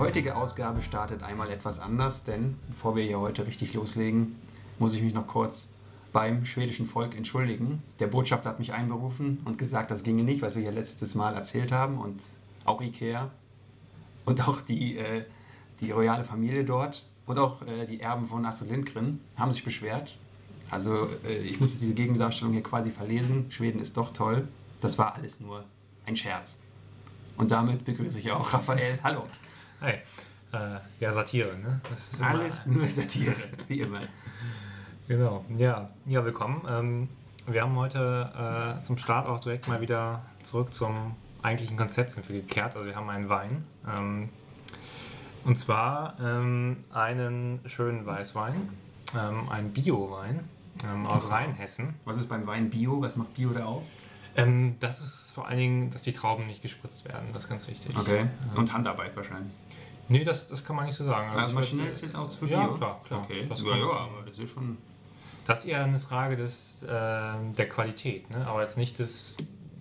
Die heutige Ausgabe startet einmal etwas anders, denn bevor wir hier heute richtig loslegen, muss ich mich noch kurz beim schwedischen Volk entschuldigen. Der Botschafter hat mich einberufen und gesagt, das ginge nicht, was wir hier letztes Mal erzählt haben und auch Ikea und auch die, äh, die royale Familie dort und auch äh, die Erben von Astrid Lindgren haben sich beschwert. Also äh, ich muss jetzt diese Gegendarstellung hier quasi verlesen. Schweden ist doch toll. Das war alles nur ein Scherz. Und damit begrüße ich auch Raphael. Hallo. Hi. Äh, ja, Satire, ne? Alles nur Satire, wie immer. Genau, ja. Ja, willkommen. Ähm, wir haben heute äh, zum Start auch direkt mal wieder zurück zum eigentlichen Konzept sind wir gekehrt. Also wir haben einen Wein. Ähm, und zwar ähm, einen schönen Weißwein, ähm, einen Bio-Wein ähm, aus Rheinhessen. Was ist beim Wein Bio? Was macht Bio da aus? Ähm, das ist vor allen Dingen, dass die Trauben nicht gespritzt werden. Das ist ganz wichtig. Okay. Und Handarbeit wahrscheinlich. Nee, das, das kann man nicht so sagen. Also, also maschinell zählt auch Bio? Ja, klar, klar. Okay. Das ja, ja, aber das ist schon... Das ist eher eine Frage des, äh, der Qualität, ne? aber jetzt nicht des...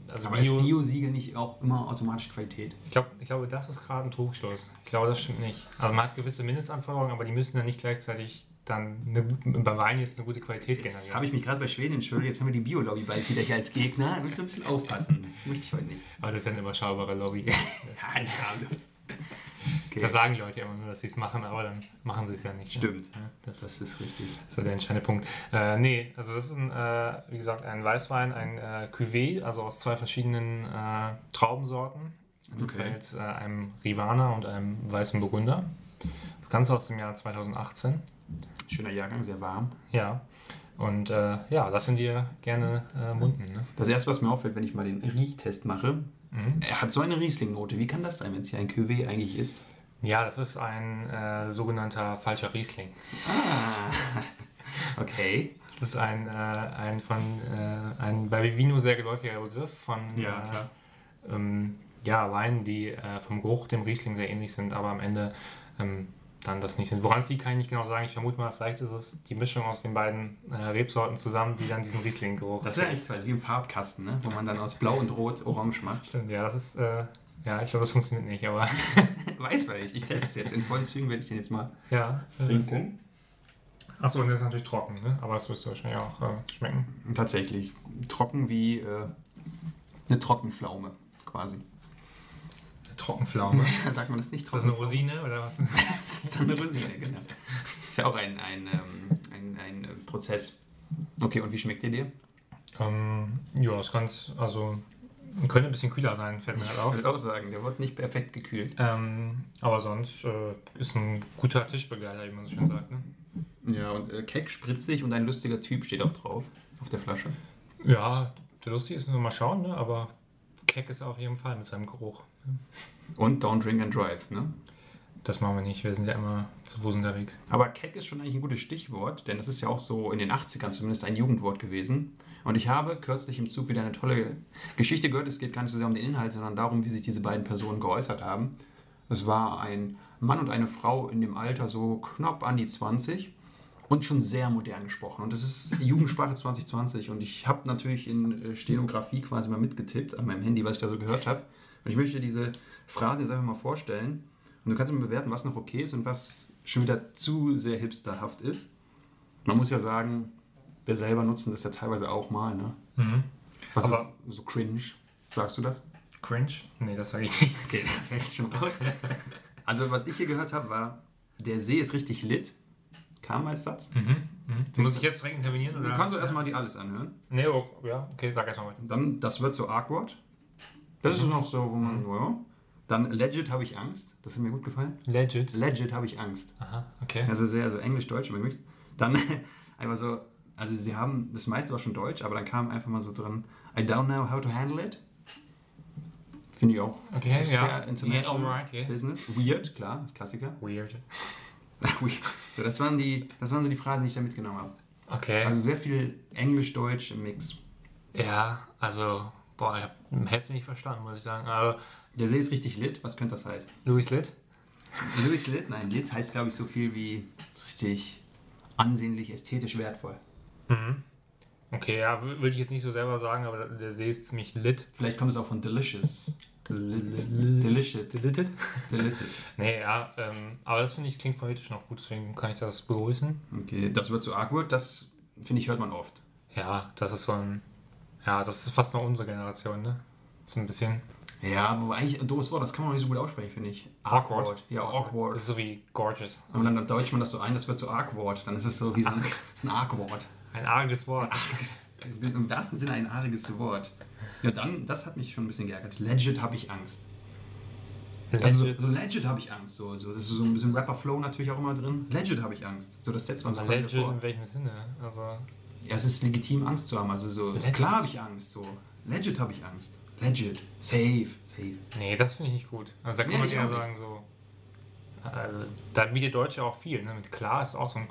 Also aber Bio, ist Bio-Siegel nicht auch immer automatisch Qualität? Ich, glaub, ich glaube, das ist gerade ein Trugschluss. Ich glaube, das stimmt nicht. Also man hat gewisse Mindestanforderungen, aber die müssen dann nicht gleichzeitig dann eine, beim Wein jetzt eine gute Qualität generieren. Jetzt habe ich mich gerade bei Schweden entschuldigt, jetzt haben wir die Bio-Lobby bald wieder hier als Gegner. Da müssen wir ein bisschen aufpassen. Das möchte ich heute nicht. Aber das ist ja eine überschaubare Lobby. ja, die ist harmlos. Okay. Da sagen Leute immer nur, dass sie es machen, aber dann machen sie es ja nicht. Ne? Stimmt. Ne? Das, das, ist richtig. Das ist der entscheidende Punkt. Äh, nee, also das ist ein, äh, wie gesagt, ein Weißwein, ein äh, Cuvée, also aus zwei verschiedenen äh, Traubensorten. Okay. Jetzt, äh, einem Rivana und einem weißen Burgunder. Das Ganze aus dem Jahr 2018. Schöner Jahrgang, sehr warm. Ja. Und äh, ja, lassen dir gerne äh, munden. Ne? Das erste, was mir auffällt, wenn ich mal den Riechtest mache, mhm. er hat so eine Riesling-Note. Wie kann das sein, wenn es hier ein Cuvée eigentlich ist? Ja, das ist ein äh, sogenannter falscher Riesling. Ah, okay. Das ist ein, äh, ein von äh, ein bei Vivino sehr geläufiger Begriff von ja, äh, ähm, ja, Weinen, die vom Geruch dem Riesling sehr ähnlich sind, aber am Ende ähm, dann das nicht sind. Woran es liegt, kann ich nicht genau sagen. Ich vermute mal, vielleicht ist es die Mischung aus den beiden äh, Rebsorten zusammen, die dann diesen Riesling-Geruch. Das wäre echt toll, wie im Farbkasten, ne? wo man dann aus Blau und Rot Orange macht. Stimmt, ja, das ist. Äh, ja, ich glaube, das funktioniert nicht, aber. Weiß man nicht. Ich teste es jetzt. In vollen Zügen werde ich den jetzt mal ja, trinken. Achso, und der ist natürlich trocken, ne? aber das wirst du wahrscheinlich auch äh, schmecken. Tatsächlich. Trocken wie äh, eine Trockenpflaume quasi. Trockenpflaume. Sagt man das nicht? Ist das eine Rosine oder was? das ist eine Rosine, genau. Das ist ja auch ein, ein, ähm, ein, ein, ein Prozess. Okay, und wie schmeckt der dir? Ähm, ja, das kann also könnte ein bisschen kühler sein, fällt mir halt auf. Ich würde auch sagen, der wird nicht perfekt gekühlt. Ähm, aber sonst äh, ist ein guter Tischbegleiter, wie man so schön sagt. Ne? Ja, und äh, keck, spritzig und ein lustiger Typ steht auch drauf auf der Flasche. Ja, der lustig ist nur mal schauen, ne? aber keck ist er auf jeden Fall mit seinem Geruch. Und Don't Drink and Drive, ne? Das machen wir nicht, wir sind ja immer zu Fuß unterwegs. Aber keck ist schon eigentlich ein gutes Stichwort, denn das ist ja auch so in den 80ern zumindest ein Jugendwort gewesen. Und ich habe kürzlich im Zug wieder eine tolle Geschichte gehört. Es geht gar nicht so sehr um den Inhalt, sondern darum, wie sich diese beiden Personen geäußert haben. Es war ein Mann und eine Frau in dem Alter so knapp an die 20 und schon sehr modern gesprochen. Und das ist Jugendsprache 2020. Und ich habe natürlich in äh, Stenografie quasi mal mitgetippt an meinem Handy, was ich da so gehört habe. Und ich möchte diese Phrasen jetzt einfach mal vorstellen. Und du kannst mal bewerten, was noch okay ist und was schon wieder zu sehr hipsterhaft ist. Man muss ja sagen, wir selber nutzen das ja teilweise auch mal. Ne? Mhm. Was Aber ist so cringe? Sagst du das? Cringe? Nee, das sage ich nicht. Okay, rechts schon raus. Also, was ich hier gehört habe, war, der See ist richtig lit. Kam als Satz. Mhm. Mhm. Muss ich jetzt direkt intervenieren? Oder? Du kannst du erstmal die alles anhören. Nee, oh, ja, okay, sag erstmal weiter. Dann, das wird so awkward. Das ist noch so, wo man, mhm. ja. Dann legit habe ich Angst. Das hat mir gut gefallen. Legit? Legit habe ich Angst. Aha, okay. Also sehr so Englisch-Deutsch übrigens. Dann einfach so, also sie haben, das meiste war schon Deutsch, aber dann kam einfach mal so drin, I don't know how to handle it. Finde ich auch okay, sehr ja. international yeah, right, yeah. Business. Weird, klar, das Klassiker. Weird. so, das, waren die, das waren so die Phrasen, die ich da mitgenommen habe. Okay. Also sehr viel Englisch-Deutsch im Mix. Ja, also Boah, ich habe die Hälfte nicht verstanden, muss ich sagen. Aber der See ist richtig lit. Was könnte das heißen? Louis Lit? Louis Lit? Nein, lit heißt, glaube ich, so viel wie richtig ansehnlich, ästhetisch wertvoll. Mhm. Okay, ja, würde ich jetzt nicht so selber sagen, aber der See ist ziemlich lit. Vielleicht kommt es auch von delicious. Delicious. Deleted? Deleted. Nee, ja, ähm, aber das finde ich klingt phonetisch noch gut, deswegen kann ich das begrüßen. Okay, das wird so awkward, das finde ich hört man oft. Ja, das ist so ein. Ja, das ist fast noch unsere Generation, ne? So ein bisschen. Ja, aber eigentlich ein doofes Wort, das kann man nicht so gut aussprechen, finde ich. Awkward. Ja, awkward. Das ist so wie gorgeous. Und dann deutscht man das so ein, das wird so awkward. Dann ist es so wie so ein, ist ein Arg-Wort. Ein arges Wort. Ariges, Im wahrsten Sinne ein ariges Wort. Ja, dann, das hat mich schon ein bisschen geärgert. Legit habe ich Angst. Also Legit. so, so legit habe ich Angst. So, so, das ist so ein bisschen Rapper-Flow natürlich auch immer drin. Legit habe ich Angst. So, das setzt man so Legit davor. in welchem Sinne? Also, Ja, es ist legitim, Angst zu haben. Also so, Legit. klar habe ich Angst. So, legit habe ich Angst. Legit. Safe. Safe. nee, das finde ich nicht gut. Also, da kann Nee, man eher sagen, so. Also, da bietet Deutsche auch viel, ne? Mit klar ist auch so ein.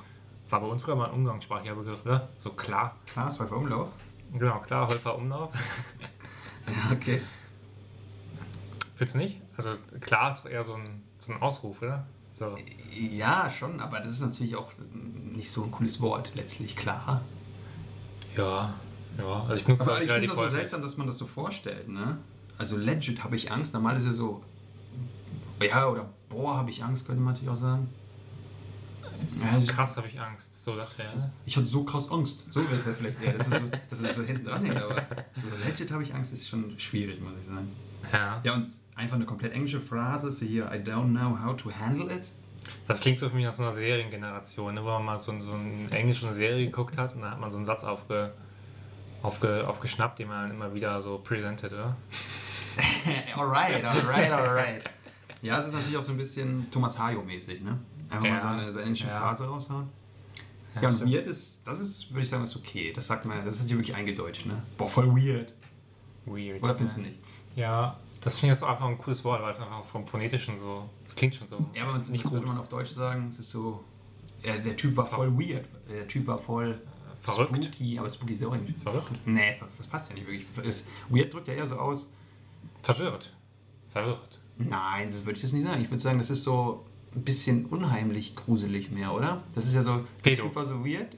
War bei uns früher mal ein umgangssprachlicher Begriff, oder? So klar. Klar, Zweifel Umlauf. Genau, klar, Häufer Umlauf. Ja, okay. Findest du nicht? Also, klar ist eher so ein, so ein Ausruf, oder? So. Ja, schon, aber das ist natürlich auch nicht so ein cooles Wort, letztlich, klar. Ja, ja. Also, ich benutze Aber das ich finde auch so seltsam, dass man das so vorstellt, ne? Also legit habe ich Angst. Normal ist ja so, ja, oder boah, habe ich Angst, könnte man natürlich auch sagen. Ja, ich- Krass habe ich Angst. So, das wäre. Ich hatte so krass Angst. So wäre es ja vielleicht eher, dass es so, dass es so hinten dran hängt, aber so legit habe ich Angst ist schon schwierig, muss ich sagen. Ja. Ja, und einfach eine komplett englische Phrase, so hier, I don't know how to handle it. Das klingt so für mich nach so einer Seriengeneration, ne, wo man mal so, so eine englische Serie geguckt hat und da hat man so einen Satz aufge, aufge, aufgeschnappt, den man immer wieder so präsentiert, oder? alright, alright, alright. Ja, es ist natürlich auch so ein bisschen Thomas Hayo-mäßig, ne? Einfach mal Ja. so eine, so eine englische Ja. Phrase raushauen. Ja, und stimmt. weird ist, das ist, würde ich sagen, ist okay. Das sagt man, das ist hier wirklich eingedeutscht, ne? Boah, voll weird. Weird. Oder findest ja. du nicht? Ja, das finde ich jetzt einfach ein cooles Wort, weil es einfach vom Phonetischen so. Es klingt schon so. Ja, aber nicht nicht würde man auf Deutsch sagen, es ist so, ja, der Typ war voll weird. Der Typ war voll Verrückt. spooky, aber spooky ist ja auch nicht. Verrückt? Nee, das passt ja nicht wirklich. Ist, weird drückt ja eher so aus, Verwirrt. Verwirrt. nein, so würde ich das nicht sagen. Ich würde sagen, das ist so ein bisschen unheimlich gruselig mehr, oder? Das ist ja so, der Pedo. Typ war so weird.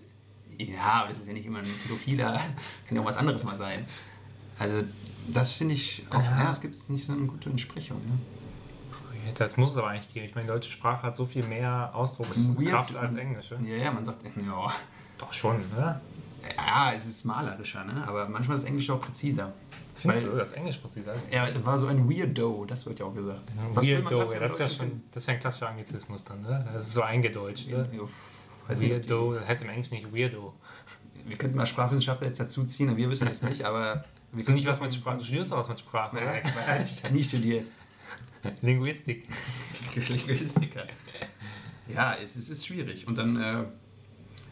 Ja, aber das ist ja nicht immer ein Pädophiler, kann ja auch was anderes mal sein. Also, das finde ich auch, Ja. ja, es gibt nicht so eine gute Entsprechung. Ne? Das muss es aber eigentlich geben. Ich meine, die deutsche Sprache hat so viel mehr Ausdruckskraft als Englische. Ja, ja, man sagt, ja, Doch schon, oder? ja, es ist malerischer, ne? aber manchmal ist Englisch auch präziser. Findest Weil- du, dass Englisch präziser ist? Er war so ein Weirdo, das wird ja auch gesagt. Man Weirdo, ja, das ist ja schon, das ist ja ein klassischer Anglizismus dann, ne? Das ist so eingedeutscht, ne? Ja, Weirdo, das heißt im Englischen nicht Weirdo. Wir könnten mal Sprachwissenschaftler jetzt dazu ziehen, aber wir wissen es nicht, aber wir nicht was mit Sprache? Du studierst doch was mit Sprache, Nein? Quatsch, nie studiert. Linguistik. Linguistiker. Ja, es, es ist schwierig. Und dann äh,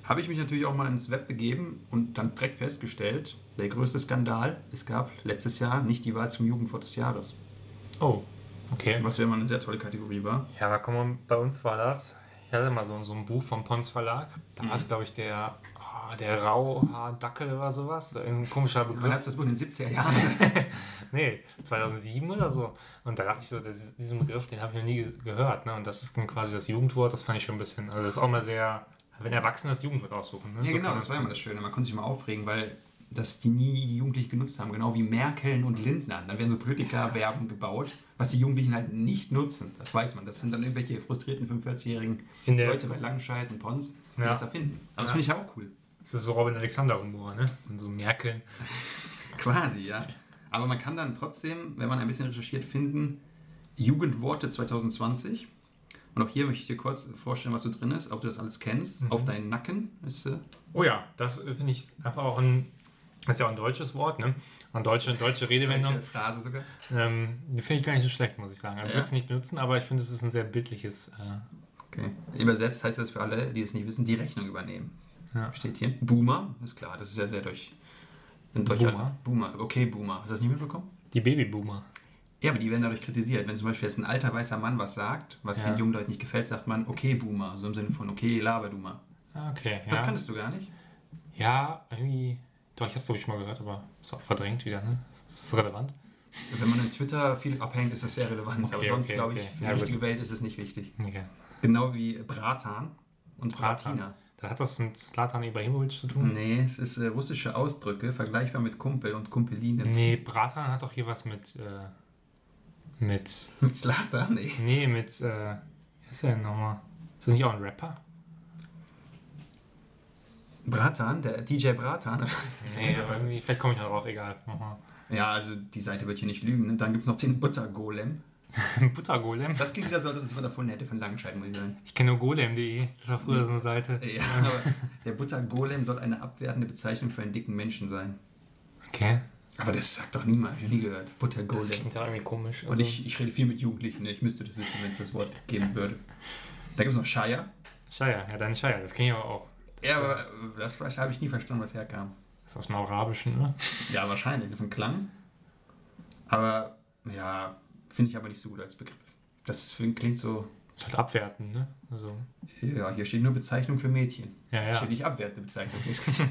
habe ich mich natürlich auch mal ins Web begeben und dann direkt festgestellt, der größte Skandal, es gab letztes Jahr nicht die Wahl zum Jugendwort des Jahres. Oh, okay. Was ja immer eine sehr tolle Kategorie war. Ja, aber komm mal, bei uns war das. Ich hatte mal so, so ein Buch vom Pons Verlag. Da Mhm. war es, glaube ich, der, der Rauhaardackel oder sowas. Ein komischer Wann Begriff. hat das wohl in den 70er Jahren? Nee, 2007 oder so. Und da dachte ich so, das, diesen Begriff, den habe ich noch nie ge- gehört. Ne? Und das ist quasi das Jugendwort. Das fand ich schon ein bisschen. Also, das ist auch mal sehr. Wenn Erwachsene das Jugendwort aussuchen. Ne? Ja, So genau, das war immer das Schöne. Man konnte sich mal aufregen, weil das die nie die Jugendlichen genutzt haben. Genau wie Merkel und Lindner. Dann werden so Politikerwerben gebaut, was die Jugendlichen halt nicht nutzen. Das weiß man. Das sind dann irgendwelche frustrierten 45-jährigen In der- Leute bei Langenscheid und Pons, die Ja. das erfinden. Aber das Ja. finde ich ja auch cool. Das ist so Robin Alexander-Humor, ne? Und so Merkel. Quasi, ja. Aber man kann dann trotzdem, wenn man ein bisschen recherchiert, finden, Jugendworte 2020. Und auch hier möchte ich dir kurz vorstellen, was so drin ist, ob du das alles kennst. Mhm. Auf deinen Nacken ist äh, Oh ja, das äh, finde ich einfach auch ein. Das ist ja auch ein deutsches Wort, ne? Eine deutsche, deutsche Redewendung. welche Phrase sogar. Ähm, die finde ich gar nicht so schlecht, muss ich sagen. Also ich Ja. würde es nicht benutzen, aber ich finde, es ist ein sehr bildliches. Äh, Okay. Übersetzt heißt das für alle, die es nicht wissen, die Rechnung übernehmen. Ja. Steht hier. Boomer, ist klar, das ist ja sehr durch. Deutscher Boomer? Boomer, okay, Boomer. Hast du das nicht mitbekommen? Die Babyboomer. Ja, aber die werden dadurch kritisiert. Wenn zum Beispiel jetzt ein alter weißer Mann was sagt, was Ja. den jungen Leuten nicht gefällt, sagt man, okay, Boomer. So im Sinne von, okay, laber du mal. Ah, okay. Ja. Das kanntest du gar nicht? ja, irgendwie. Doch, ich habe es glaube ich schon mal gehört, aber ist auch verdrängt wieder, ne? Ist das relevant? Wenn man in Twitter viel abhängt, ist das sehr relevant. Okay, aber sonst, okay, glaube ich, okay. für Ja, die gut. richtige Welt ist es nicht wichtig. Genau wie Bratan und Bratan. Bratina. Da hat das mit Slatan Ibrahimovic zu tun? Nee, es ist äh, russische Ausdrücke, vergleichbar mit Kumpel und Kumpeline. Nee, Bratan hat doch hier was mit. Äh, Mit. Mit Slatan? Nee. Nee, mit. Äh, wer ist der denn nochmal? Ist das nicht auch ein Rapper? Bratan? Der DJ Bratan? Nee, irgendwie. Vielleicht komme ich noch drauf, egal. Ja, also die Seite wird hier nicht lügen. Ne? Dann gibt es noch den Buttergolem. Buttergolem? Das klingt wieder so, als ob das man davon hätte von Langenscheid, muss ich sagen. Ich kenne nur golem.de. Das war früher so eine Seite. Ja, aber der Buttergolem soll eine abwertende Bezeichnung für einen dicken Menschen sein. Okay. Aber das sagt doch niemand, ich noch nie gehört. Das Buttergolem. klingt ja irgendwie komisch. Und Also, ich, ich rede viel mit Jugendlichen, ne? ich müsste das wissen, wenn es das Wort geben würde. Da gibt es noch Shire. Shire, ja, dann Shire. Das kenne ich aber auch. Ja, aber das habe ich nie verstanden, was herkam. Das ist aus dem Arabischen, ne? Ja, wahrscheinlich, vom Klang. Aber ja, finde ich aber nicht so gut als Begriff. Das klingt so, Ist halt abwerten, ne? Also, ja, hier steht nur Bezeichnung für Mädchen. ja, Hier ja. steht nicht abwertende Bezeichnung.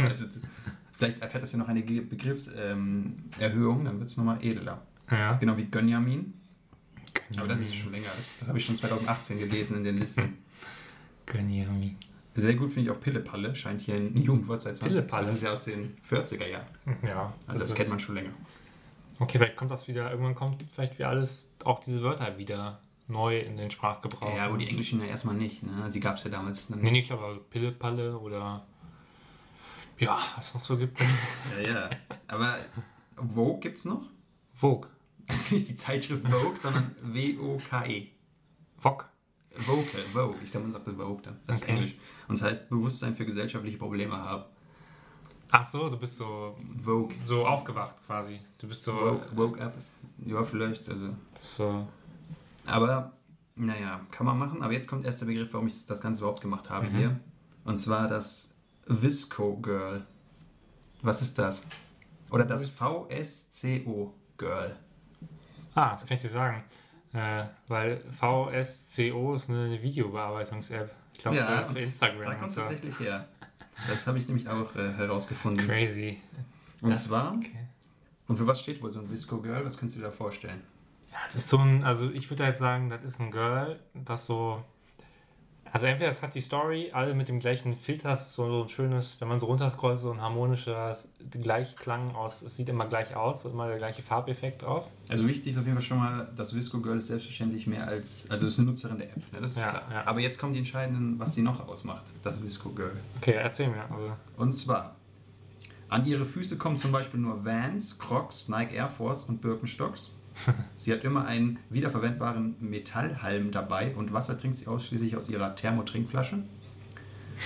also, vielleicht erfährt das ja noch eine Begriffserhöhung, ähm, dann wird es nochmal edler. Ja. Genau wie Gönjamin. Aber das ist schon länger. Das, das habe ich schon 2018 gelesen in den Listen. Gönjamin. Sehr gut finde ich auch Pillepalle. Scheint hier ein Jugendwort seit 20. Pillepalle? Das ist ja aus den 40er Jahren. Ja. Also das ist- kennt man schon länger. Okay, vielleicht kommt das wieder, irgendwann kommt vielleicht wieder alles, auch diese Wörter wieder neu in den Sprachgebrauch. Ja, aber die englischen ja erstmal nicht. Ne? Sie gab es ja damals. Dann. Nee, nee, klar, aber Pille, Palle oder. Ja, was es noch so gibt. Ja, ja. Aber Vogue gibt es noch? Vogue. Ist nicht die Zeitschrift Vogue, sondern W-O-K-E. Vogue. Vogue, Vogue. Ich glaube, man sagte Vogue dann. Das Okay. ist Englisch. Und das heißt Bewusstsein für gesellschaftliche Probleme haben. Ach so, du bist so, Vogue. so aufgewacht quasi. Du bist so. Vogue, Vogue Up. Ja, vielleicht. Also. so Aber, naja, kann man machen. Aber jetzt kommt erst der Begriff, warum ich das Ganze überhaupt gemacht habe Mhm. hier. Und zwar das Visco Girl. Was ist das? Oder das VSCO Girl. ah, das kann ich dir sagen. Äh, weil VSCO ist eine Videobearbeitungs-App. Ich glaube, für, und für Instagram. Da kommt es so. tatsächlich her. Das habe ich nämlich auch äh, herausgefunden. Crazy. Und Das- zwar, Okay. und für was steht wohl so ein Visco Girl? Was kannst du dir da vorstellen? Ja, das ist so ein, also ich würde jetzt sagen, das ist ein Girl, was so. Also entweder es hat die Story, alle mit dem gleichen Filter, so, ein schönes, wenn man so runterscrollt, so ein harmonischer Gleichklang aus, es sieht immer gleich aus, immer der gleiche Farbeffekt drauf. Also wichtig ist auf jeden Fall schon mal, das Visco Girl ist selbstverständlich mehr als, also ist eine Nutzerin der App, ne? das ist Ja, klar. ja. Aber jetzt kommen die entscheidenden, was sie noch ausmacht, das Visco Girl. Okay, erzähl mir. Also, Und zwar, an ihre Füße kommen zum Beispiel nur Vans, Crocs, Nike Air Force und Birkenstocks. Sie hat immer einen wiederverwendbaren Metallhalm dabei und Wasser trinkt sie ausschließlich aus ihrer Thermotrinkflasche.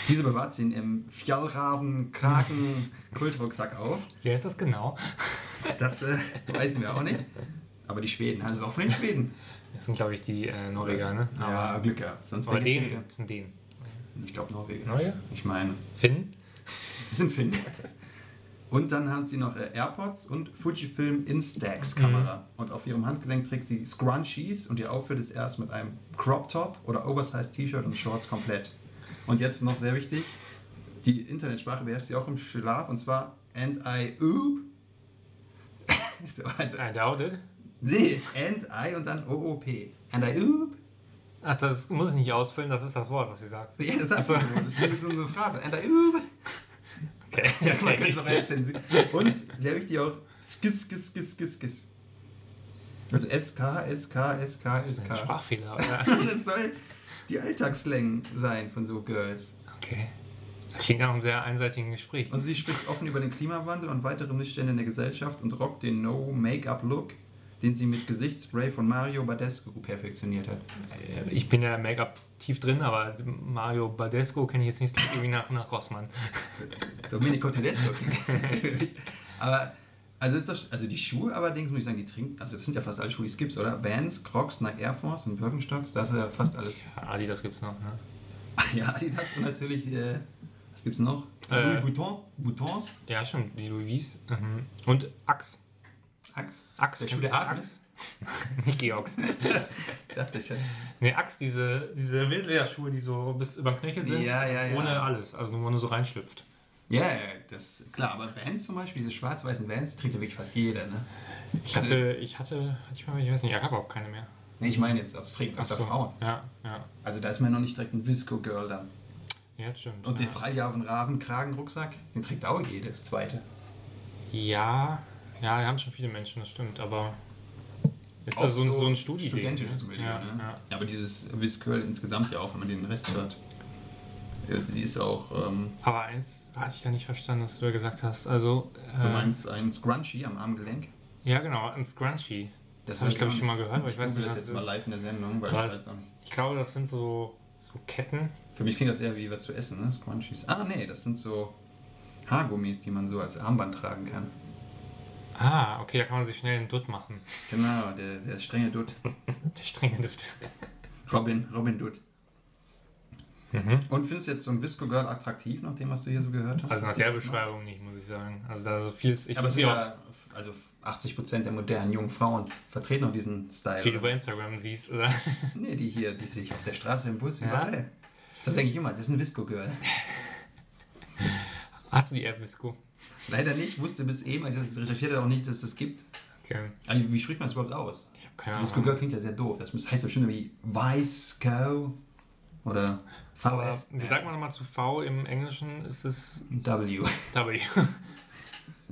Diese bewahrt sie in ihrem Fjallraven Kraken Kultrucksack auf. wie heißt das genau? Das äh, wissen wir auch nicht. Aber die Schweden, also auch von den Schweden. Das sind, glaube ich, die äh, Norweger, ne? ja, Glück gehabt. Sonst aber Dänen, hier- das sind Dänen. Ich glaube Norweger. Norweger? Ich meine, Finn? wir sind Finn. Und dann hat sie noch äh, AirPods und Fujifilm Instax Kamera. Und auf ihrem Handgelenk trägt sie Scrunchies und ihr Outfit ist erst mit einem Crop Top oder Oversized T-Shirt und Shorts komplett. Und jetzt noch sehr wichtig, die Internetsprache beherrscht sie auch im Schlaf und zwar and I oop. so, also, I doubt it. nee, and I und dann OOP. And I oop. Ach, das muss ich nicht ausfüllen, das ist das Wort, was sie sagt. Ja, das, heißt Ach so. das ist so eine Phrase. And I oop. Okay. Das mal kurz noch als Zensur. Und sehr wichtig auch Skis, Skis, Skis, Skis, Skis. Also SK, SK, SK, Das ist ein SK. Sprachfehler, oder? Das soll die Alltagsslang sein von so Girls. Okay. Das klingt nach einem sehr einseitigen Gespräch. Und sie spricht offen über den Klimawandel und weitere Missstände in der Gesellschaft und rockt den No-Make-up-Look, den sie mit Gesichtsspray von Mario Badescu perfektioniert hat. Äh, Ich bin ja Make-up tief drin, aber Mario Badesco kenne ich jetzt nicht irgendwie nach, nach Rossmann. Domenico Tedesco. natürlich. aber also ist das, also die Schuhe allerdings muss ich sagen, die trinken, also das sind ja fast alle Schuhe, die es gibt, oder? Vans, Crocs, Nike Air Force und Birkenstocks, das ist ja fast alles. Ja, Adidas gibt's noch, ne? Ja, Adidas und natürlich, äh, was gibt's noch? Äh. Louis Vuitton, Boutons, Ja, schon, die Louis. Mhm. Und Axe. Axe. Axe, Der Adler? Axe? nicht Georgs. Dachte ich schon. Ne, Axe, diese, diese Wildlederschuhe, die so bis über den Knöchel sind, Ja, ja, ja. ohne alles, also wo man nur so reinschlüpft. Ja, ja, das klar, aber Vans zum Beispiel, diese schwarz-weißen Vans, trägt ja wirklich fast jeder, ne? Ich Also- hatte, ich hatte, hatte ich mal, ich weiß nicht, ich habe auch keine mehr. Nee, ich meine jetzt, das trägt öfter so, Frauen. Ja, ja. Also da ist man noch nicht direkt ein Visco-Girl dann. Ja, das stimmt. Und ja. den Freijahren Raven Kragenrucksack, den trägt auch jede zweite. Ja, ja, wir haben schon viele Menschen, das stimmt, aber Ist Auch das so, ein- so ein Studi Studentisches Milieu, ja, ne? ja. Aber dieses Girl insgesamt ja auch, wenn man den Rest hört. Also die ist auch, ähm, Aber eins hatte ich da nicht verstanden, was du da gesagt hast. Also, du äh, meinst ein Scrunchie am Armgelenk? Ja, genau, ein Scrunchie. Das habe ich, glaube ich, schon mal gehört, aber ich weiß nicht, das was jetzt das mal ist. live in der Sendung, weil Was? ich weiß auch nicht. Ich glaube, das sind so, so Ketten. Für mich klingt das eher wie was zu essen, ne? Scrunchies. Ah, nee, das sind so Haargummis, die man so als Armband tragen kann. Ah, okay, da kann man sich schnell einen Dutt machen. Genau, der, der strenge Dutt. Der strenge Dutt. Robin, Robin Dutt. Mhm. Und findest du jetzt so ein Visco Girl attraktiv, nach dem, was du hier so gehört hast? Also nach der das macht? Beschreibung nicht, muss ich sagen. Also da so vieles, ich Aber es ja, also 80% der modernen jungen Frauen vertreten auch diesen Style. die du bei Instagram siehst, oder? Nee, die hier, die sich auf der Straße im Bus Ja. überall. Das denke ich immer, das ist ein Visco Girl. Hast du die App Visco? Leider nicht, wusste bis eben, als ich das recherchiert habe, auch nicht, dass es das gibt. Okay. Also, wie spricht man das überhaupt aus? Ich habe keine Visco Ahnung. Girl klingt ja sehr doof. Das heißt bestimmt wie Visco oder Aber VS. wie sagt man nochmal zu V im Englischen? Ist es W. W.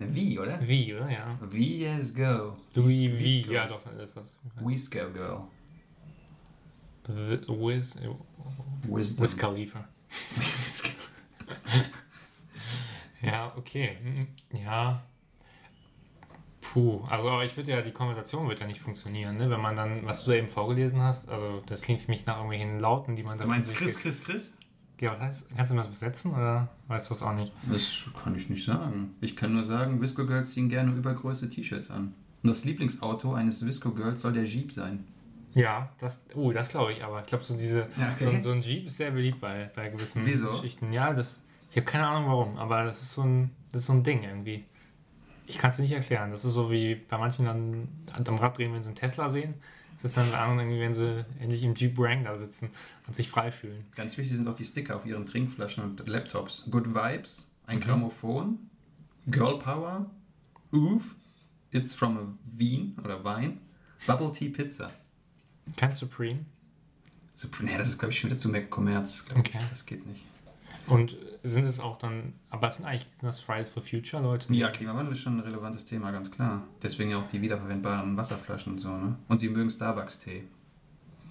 Wie, oder? Wie, oder? Ja. VS Go. Louis. Visco. Ja, doch, dann ist das. Visco Girl. Wiz. Wiz Khalifa. Ja, okay. Mhm. Ja. Puh, also aber ich würde ja, die Konversation wird ja nicht funktionieren, ne? Wenn man dann, was du da eben vorgelesen hast, also das klingt für mich nach irgendwelchen Lauten, die man da Du meinst Chris, Chris, Chris? Ja, was heißt, kannst du mir das besetzen oder weißt du das auch nicht? Das kann ich nicht sagen. Ich kann nur sagen, Visco Girls ziehen gerne übergrößte T-Shirts an. Und das Lieblingsauto eines Visco Girls soll der Jeep sein. Ja, das, oh, das glaube ich, aber ich glaube, so diese, Ja, okay. so, so ein Jeep ist sehr beliebt bei, bei gewissen Wieso? Geschichten. Ja, das, ich habe keine Ahnung warum, aber das ist so ein, das ist so ein Ding irgendwie. Ich kann es nicht erklären. Das ist so wie bei manchen dann am Rad drehen, wenn sie einen Tesla sehen. Das ist dann bei anderen irgendwie, wenn sie endlich im Jeep Wrangler sitzen und sich frei fühlen. Ganz wichtig sind auch die Sticker auf ihren Trinkflaschen und Laptops. Good Vibes, ein Mhm. Grammophon, Girl Power, Oof, It's from a Wien oder Wein, Bubble Tea Pizza. Kein Supreme. So, nee, das ist, glaube ich, schon wieder zu mehr Kommerz. Okay. Das geht nicht. Und sind es auch dann, aber sind eigentlich sind das Fridays for Future Leute? Ja, Klimawandel ist schon ein relevantes Thema, ganz klar. Deswegen ja auch die wiederverwendbaren Wasserflaschen und so, ne? Und sie mögen Starbucks-Tee.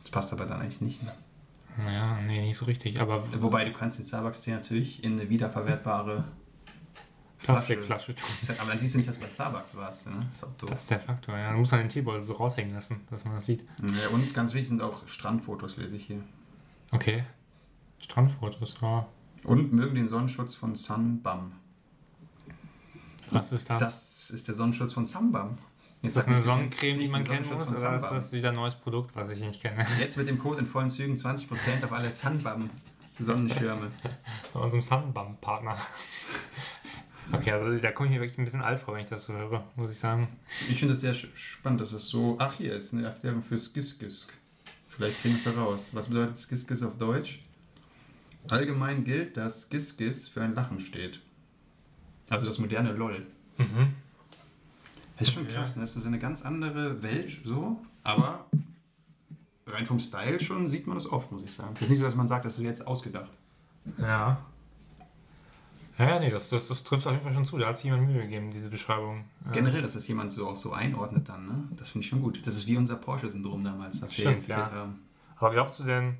Das passt aber dann eigentlich nicht. Ne? Naja, nee, nicht so richtig. Aber Wobei du kannst den Starbucks-Tee natürlich in eine wiederverwertbare Plastikflasche tun. Aber dann siehst du nicht, dass du bei Starbucks warst, ne? Das ist auch doof. Das ist der Faktor, ja. Du musst dann den Teebeutel so raushängen lassen, dass man das sieht. Ja, und ganz wichtig sind auch Strandfotos, lese ich hier. Okay. Strandfotos, ja. Und mögen den Sonnenschutz von Sunbum. Was ist das? Das ist der Sonnenschutz von. Jetzt ist das eine Sonnencreme, die man kennen muss? Oder ist das wieder ein neues Produkt, was ich nicht kenne? Jetzt mit dem Code in vollen Zügen 20% auf alle Sunbum Sonnenschirme. Bei unserem Sunbum-Partner. Okay, also da komme ich mir wirklich ein bisschen alt vor, wenn ich das so höre, muss ich sagen. Ich finde es sehr spannend, dass es so. Ach, hier ist eine Erklärung für Skiskisk. Vielleicht kriegen wir es heraus. Was bedeutet Skiskis auf Deutsch? Allgemein gilt, dass Skiskis für ein Lachen steht. Also das moderne LOL. Mhm. Das ist schon krass, ne? Das ist eine ganz andere Welt, so. Aber rein vom Style schon sieht man das oft, muss ich sagen. Es ist nicht so, dass man sagt, das ist jetzt ausgedacht. Ja. Ja, nee, das, das, das trifft auf jeden Fall schon zu. Da hat sich jemand Mühe gegeben, diese Beschreibung. Generell, dass das jemand so auch so einordnet dann, ne? Das finde ich schon gut. Das ist wie unser Porsche-Syndrom damals, was wir Stimmt, entwickelt ja. haben. Aber glaubst du denn,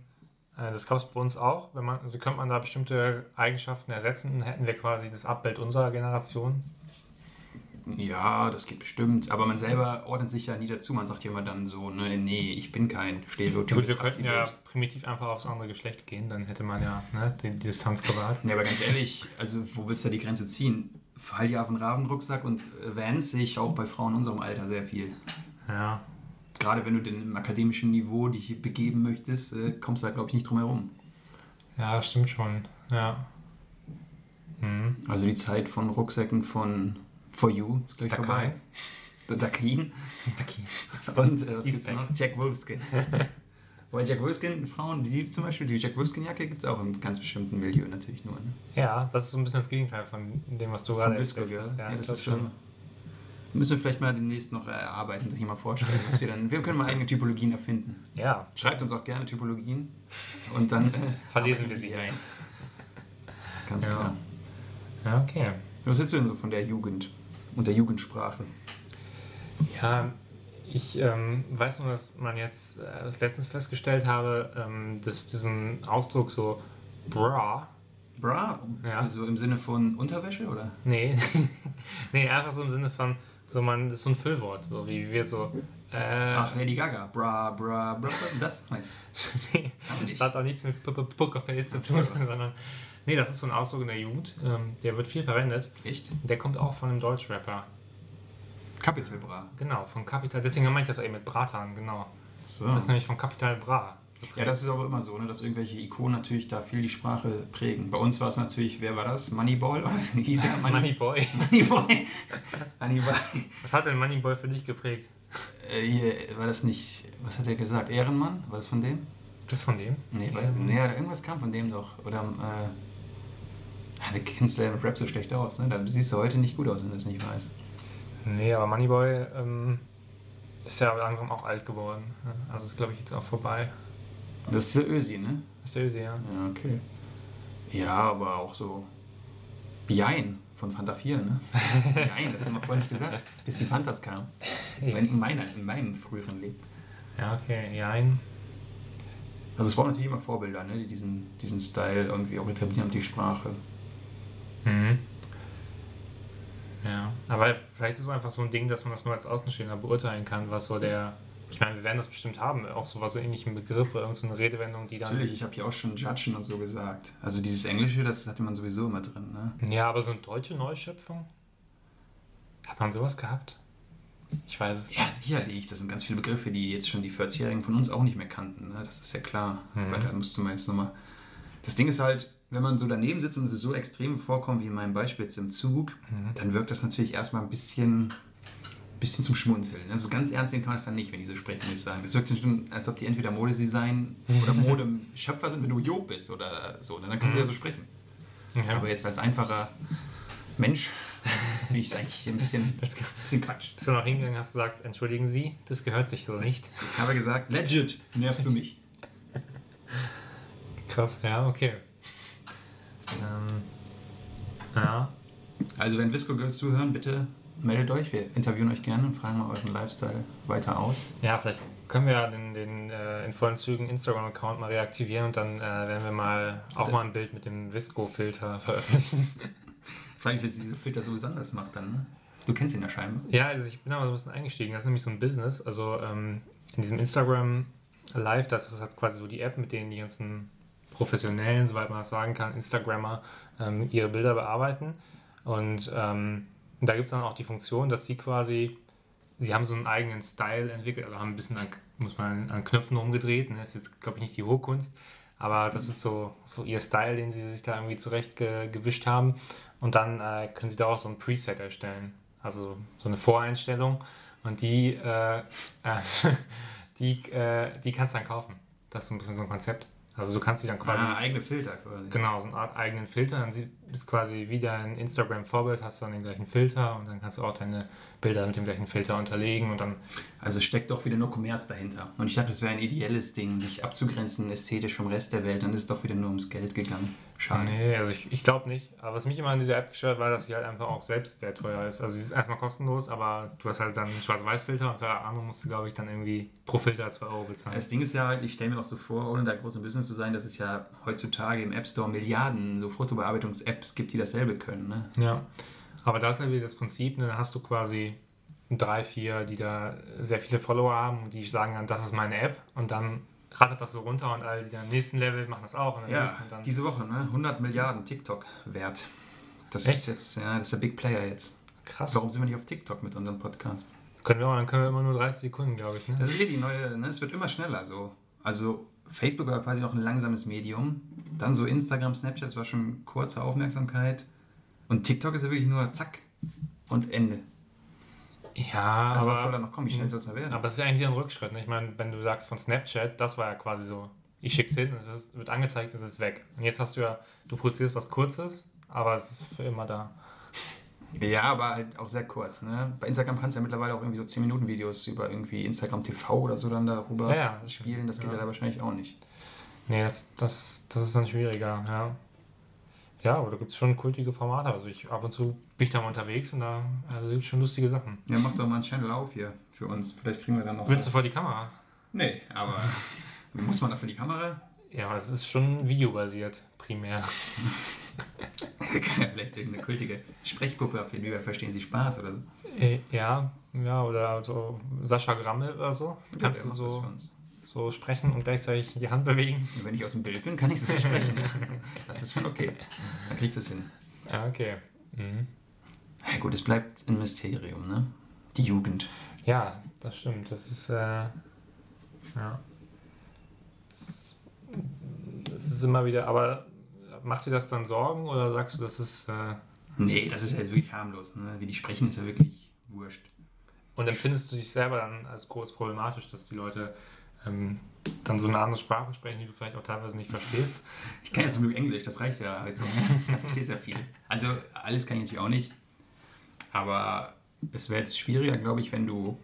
das gab es bei uns auch, wenn man, also könnte man da bestimmte Eigenschaften ersetzen, hätten wir quasi das Abbild unserer Generation? Ja, das geht bestimmt. Aber man selber ordnet sich ja nie dazu. Man sagt ja immer dann so, ne, nee, ich bin kein Stereotyp. Gut, wir könnten ja primitiv einfach aufs andere Geschlecht gehen, dann hätte man ja ne, die, die Distanz gewahrt. Ja, aber ganz ehrlich, also wo willst du da die Grenze ziehen? Auf den Ravenrucksack und äh, Vans sehe ich auch bei Frauen in unserem Alter sehr viel. Ja. Gerade wenn du den im akademischen Niveau dich begeben möchtest, äh, kommst du da, glaube ich, nicht drum herum. Ja, das stimmt schon. Ja. Mhm. Also die Zeit von Rucksäcken von For You ist, glaube ich, Dakai. vorbei. Dakin. Okay. Und äh, was gibt's back. noch? Jack Wolfskin. Weil Jack Wolfskin, Frauen, die zum Beispiel, die Jack Wolfskin-Jacke gibt es auch im ganz bestimmten Milieu natürlich nur. Ne? Ja, das ist so ein bisschen das Gegenteil von dem, was du gerade Von erzählt ja. hast. ja, ich das glaub ist schon. Müssen wir vielleicht mal demnächst noch erarbeiten, sich mal vorstellen, was wir dann. Wir können mal eigene Typologien erfinden. Ja, Schreibt uns auch gerne Typologien und dann äh, Verlesen wir sie ein. Ganz Ja. klar. ja, okay. Was hältst du denn so von der Jugend und der Jugendsprache? Ja, Ich ähm, weiß nur, dass man jetzt äh, das letztens festgestellt habe, ähm, dass diesen Ausdruck so bra. Bra? Ja. Also im Sinne von Unterwäsche oder? Nee, nee, einfach so im Sinne von, so man, das ist so ein Füllwort, so wie wir so. Äh, Ach, Lady Gaga. Bra, bra, bra. Das meinst nee, Aber nicht. das hat auch nichts mit Pokerface zu tun, sondern. Nee, das ist so ein Ausdruck in der Jugend, ähm, der wird viel verwendet. du? Echt? Der kommt auch von einem Deutschrapper. Capital Bra. Genau, von Capital. Deswegen meinte ich das auch eben mit Bratan, genau. So. Das ist nämlich von Capital Bra. Ja, das ist aber immer so, ne, dass irgendwelche Ikonen natürlich da viel die Sprache prägen. Bei uns war es natürlich, wer war das? Moneyball? Oder wie hieß er? Moneyboy. Moneyboy. Moneyboy. Was hat denn Moneyboy für dich geprägt? Äh, hier, war das nicht, was hat er gesagt? Ehrenmann? War das von dem? Das von dem? Nee, weil, Ähm, nee irgendwas kam von dem doch. Oder, äh, ah, du kennst ja mit Rap so schlecht aus, ne? Da siehst du heute nicht gut aus, wenn du es nicht weißt. Nee, aber Moneyboy ähm, ist ja langsam auch alt geworden. Also ist, glaube ich, jetzt auch vorbei. Das ist der Ösi, ne? Ist der Öse, ja. Ja, okay. Ja, aber auch so. Jein von Fanta 4, ne? Jein, das haben wir vorhin nicht gesagt, bis die Fantas kamen. In, meiner, in meinem früheren Leben. Ja, okay, Jein. Also es braucht natürlich immer Vorbilder, ne? die diesen, diesen Style irgendwie auch etablieren und die Sprache. Mhm. Ja, aber vielleicht ist es einfach so ein Ding, dass man das nur als Außenstehender beurteilen kann, was so der. Ich meine, wir werden das bestimmt haben, auch so was so ähnlichen Begriff oder irgendeine Redewendung, die dann. Natürlich, ich habe hier auch schon Judgen und so gesagt. Also dieses Englische, das hatte man sowieso immer drin. Ne? Ja, aber so eine deutsche Neuschöpfung? Hat man sowas gehabt? Ich weiß es Ja, sicherlich. Das sind ganz viele Begriffe, die jetzt schon die 40-Jährigen von uns auch nicht mehr kannten. Ne? Das ist ja klar. Mhm. Aber da musste man jetzt nochmal. Das Ding ist halt, wenn man so daneben sitzt und es so extrem vorkommt wie in meinem Beispiel jetzt im Zug, Mhm. dann wirkt das natürlich erstmal ein bisschen, bisschen zum Schmunzeln. Also ganz ernst nehmen kann man es dann nicht, wenn die so sprechen, muss ich sagen. Es wirkt dann schon, als ob die entweder Modedesign oder Modeschöpfer sind, wenn du Job bist oder so. Dann kannst du ja so sprechen. Ja. Aber jetzt als einfacher Mensch finde ich es eigentlich ein bisschen, Das, bisschen Quatsch. bist du noch hingegangen hast gesagt, entschuldigen Sie, das gehört sich so nicht. Ich habe gesagt, legit, nervst du mich. Krass, ja, okay. Ähm, ja, Also wenn Visco Girls zuhören, bitte meldet euch. Wir interviewen euch gerne und fragen mal euren Lifestyle weiter aus. ja, vielleicht können wir ja den, den äh, in vollen Zügen Instagram-Account mal reaktivieren und dann äh, werden wir mal auch mal ein Bild mit dem Visco-Filter veröffentlichen. Frage mich, was diese Filter so besonders macht dann, ne? Du kennst ihn ja scheinbar. Ja, also ich bin da mal so ein bisschen eingestiegen. Das ist nämlich so ein Business. Also ähm, in diesem Instagram Live, das ist halt quasi so die App, mit denen die ganzen professionellen, soweit man das sagen kann, Instagrammer ähm, ihre Bilder bearbeiten. Und ähm, da gibt es dann auch die Funktion, dass sie quasi, sie haben so einen eigenen Style entwickelt, also haben ein bisschen an, muss man an Knöpfen rumgedreht. Ne? Ist jetzt, glaube ich, nicht die hohe Kunst. Aber das ist so, so ihr Style, den sie sich da irgendwie zurecht ge gewischt haben. Und dann äh, können sie da auch so ein Preset erstellen. Also so eine Voreinstellung. Und die, äh, äh, die, äh, die kannst du dann kaufen. Das ist ein bisschen so ein Konzept. Also du kannst dich dann quasi, Ah, eigene Filter quasi. genau, so eine Art eigenen Filter. Dann bist quasi wie dein Instagram-Vorbild, hast du dann den gleichen Filter und dann kannst du auch deine Bilder mit dem gleichen Filter unterlegen und dann Also steckt doch wieder nur Kommerz dahinter. Und ich dachte, das wäre ein ideelles Ding, sich abzugrenzen ästhetisch vom Rest der Welt. Dann ist es doch wieder nur ums Geld gegangen. Schade. Nee, also ich, ich glaube nicht. Aber was mich immer an dieser App gestört war, dass sie halt einfach auch selbst sehr teuer ist. Also sie ist erstmal kostenlos, aber du hast halt dann einen Schwarz-Weiß-Filter und für andere musst du, glaube ich, dann irgendwie pro Filter 2 Euro bezahlen. Das Ding ist ja halt, ich stelle mir auch so vor, ohne da groß im Business zu sein, dass es ja heutzutage im App Store Milliarden so Fotobearbeitungs-Apps gibt, die dasselbe können. Ne? Ja, aber da ist halt wieder das Prinzip, ne? da hast du quasi drei, vier, die da sehr viele Follower haben und die sagen dann, das ist meine App und dann rattert das so runter und alle, die im nächsten Level machen das auch Ja, nächsten diese Woche, ne? 100 Milliarden TikTok wert. Das Echt? ist jetzt, ja, das ist der Big Player jetzt. Krass. Warum sind wir nicht auf TikTok mit unserem Podcast? Können wir auch, dann können wir immer nur 30 Sekunden, glaube ich. Ne? Das ist hier die neue, ne? es wird immer schneller so. Also Facebook war quasi noch ein langsames Medium. Dann so Instagram, Snapchat, das war schon kurze Aufmerksamkeit. Und TikTok ist ja wirklich nur zack und Ende. Ja, Also aber, was soll da noch kommen? Wie schnell soll es noch werden? aber es ist ja eigentlich ein Rückschritt. Ne? Ich meine, wenn du sagst von Snapchat, das war ja quasi so, ich schick's hin, es ist, wird angezeigt, es ist weg. Und jetzt hast du ja, du produzierst was Kurzes, aber es ist für immer da. Ja, aber halt auch sehr kurz. Ne? Bei Instagram kannst du ja mittlerweile auch irgendwie so 10 Minuten Videos über irgendwie Instagram TV oder so dann darüber Ja, ja, das spielen. Das geht ja. ja. da wahrscheinlich auch nicht. Nee, das, das, das ist dann schwieriger, ja. Ja, aber da gibt es schon kultige Formate. Also ich ab und zu bin ich da mal unterwegs und da also gibt es schon lustige Sachen. Ja, mach doch mal einen Channel auf hier für uns. Vielleicht kriegen wir dann noch. Willst du vor die Kamera? Nee, aber muss man dafür die Kamera? Ja, aber es ist schon videobasiert, primär. Wir können ja vielleicht irgendeine kultige Sprechpuppe auf wir verstehen Sie Spaß oder so. Äh, ja, ja, oder so Sascha Grammel oder so. Ja, Kannst der du so, für. So sprechen und gleichzeitig die Hand bewegen? Wenn ich aus dem Bild bin, kann ich es nicht sprechen. Das ist schon okay. Dann krieg ich das hin. Ja, okay. Mhm. Ja, gut, es bleibt ein Mysterium, ne? Die Jugend. Ja, das stimmt. Das ist, äh, ja. Es ist immer wieder, aber macht dir das dann Sorgen oder sagst du, das ist, äh, Nee, das ist ja jetzt wirklich harmlos. Ne? Wie die sprechen, ist ja wirklich wurscht. und empfindest du dich selber dann als groß problematisch, dass die Leute ähm, dann so eine andere Sprache sprechen, die du vielleicht auch teilweise nicht verstehst? Ich kann ja zum Glück Englisch, das reicht ja. Da verstehst du ja viel. Also alles kann ich natürlich auch nicht. Aber es wäre jetzt schwieriger, glaube ich, wenn du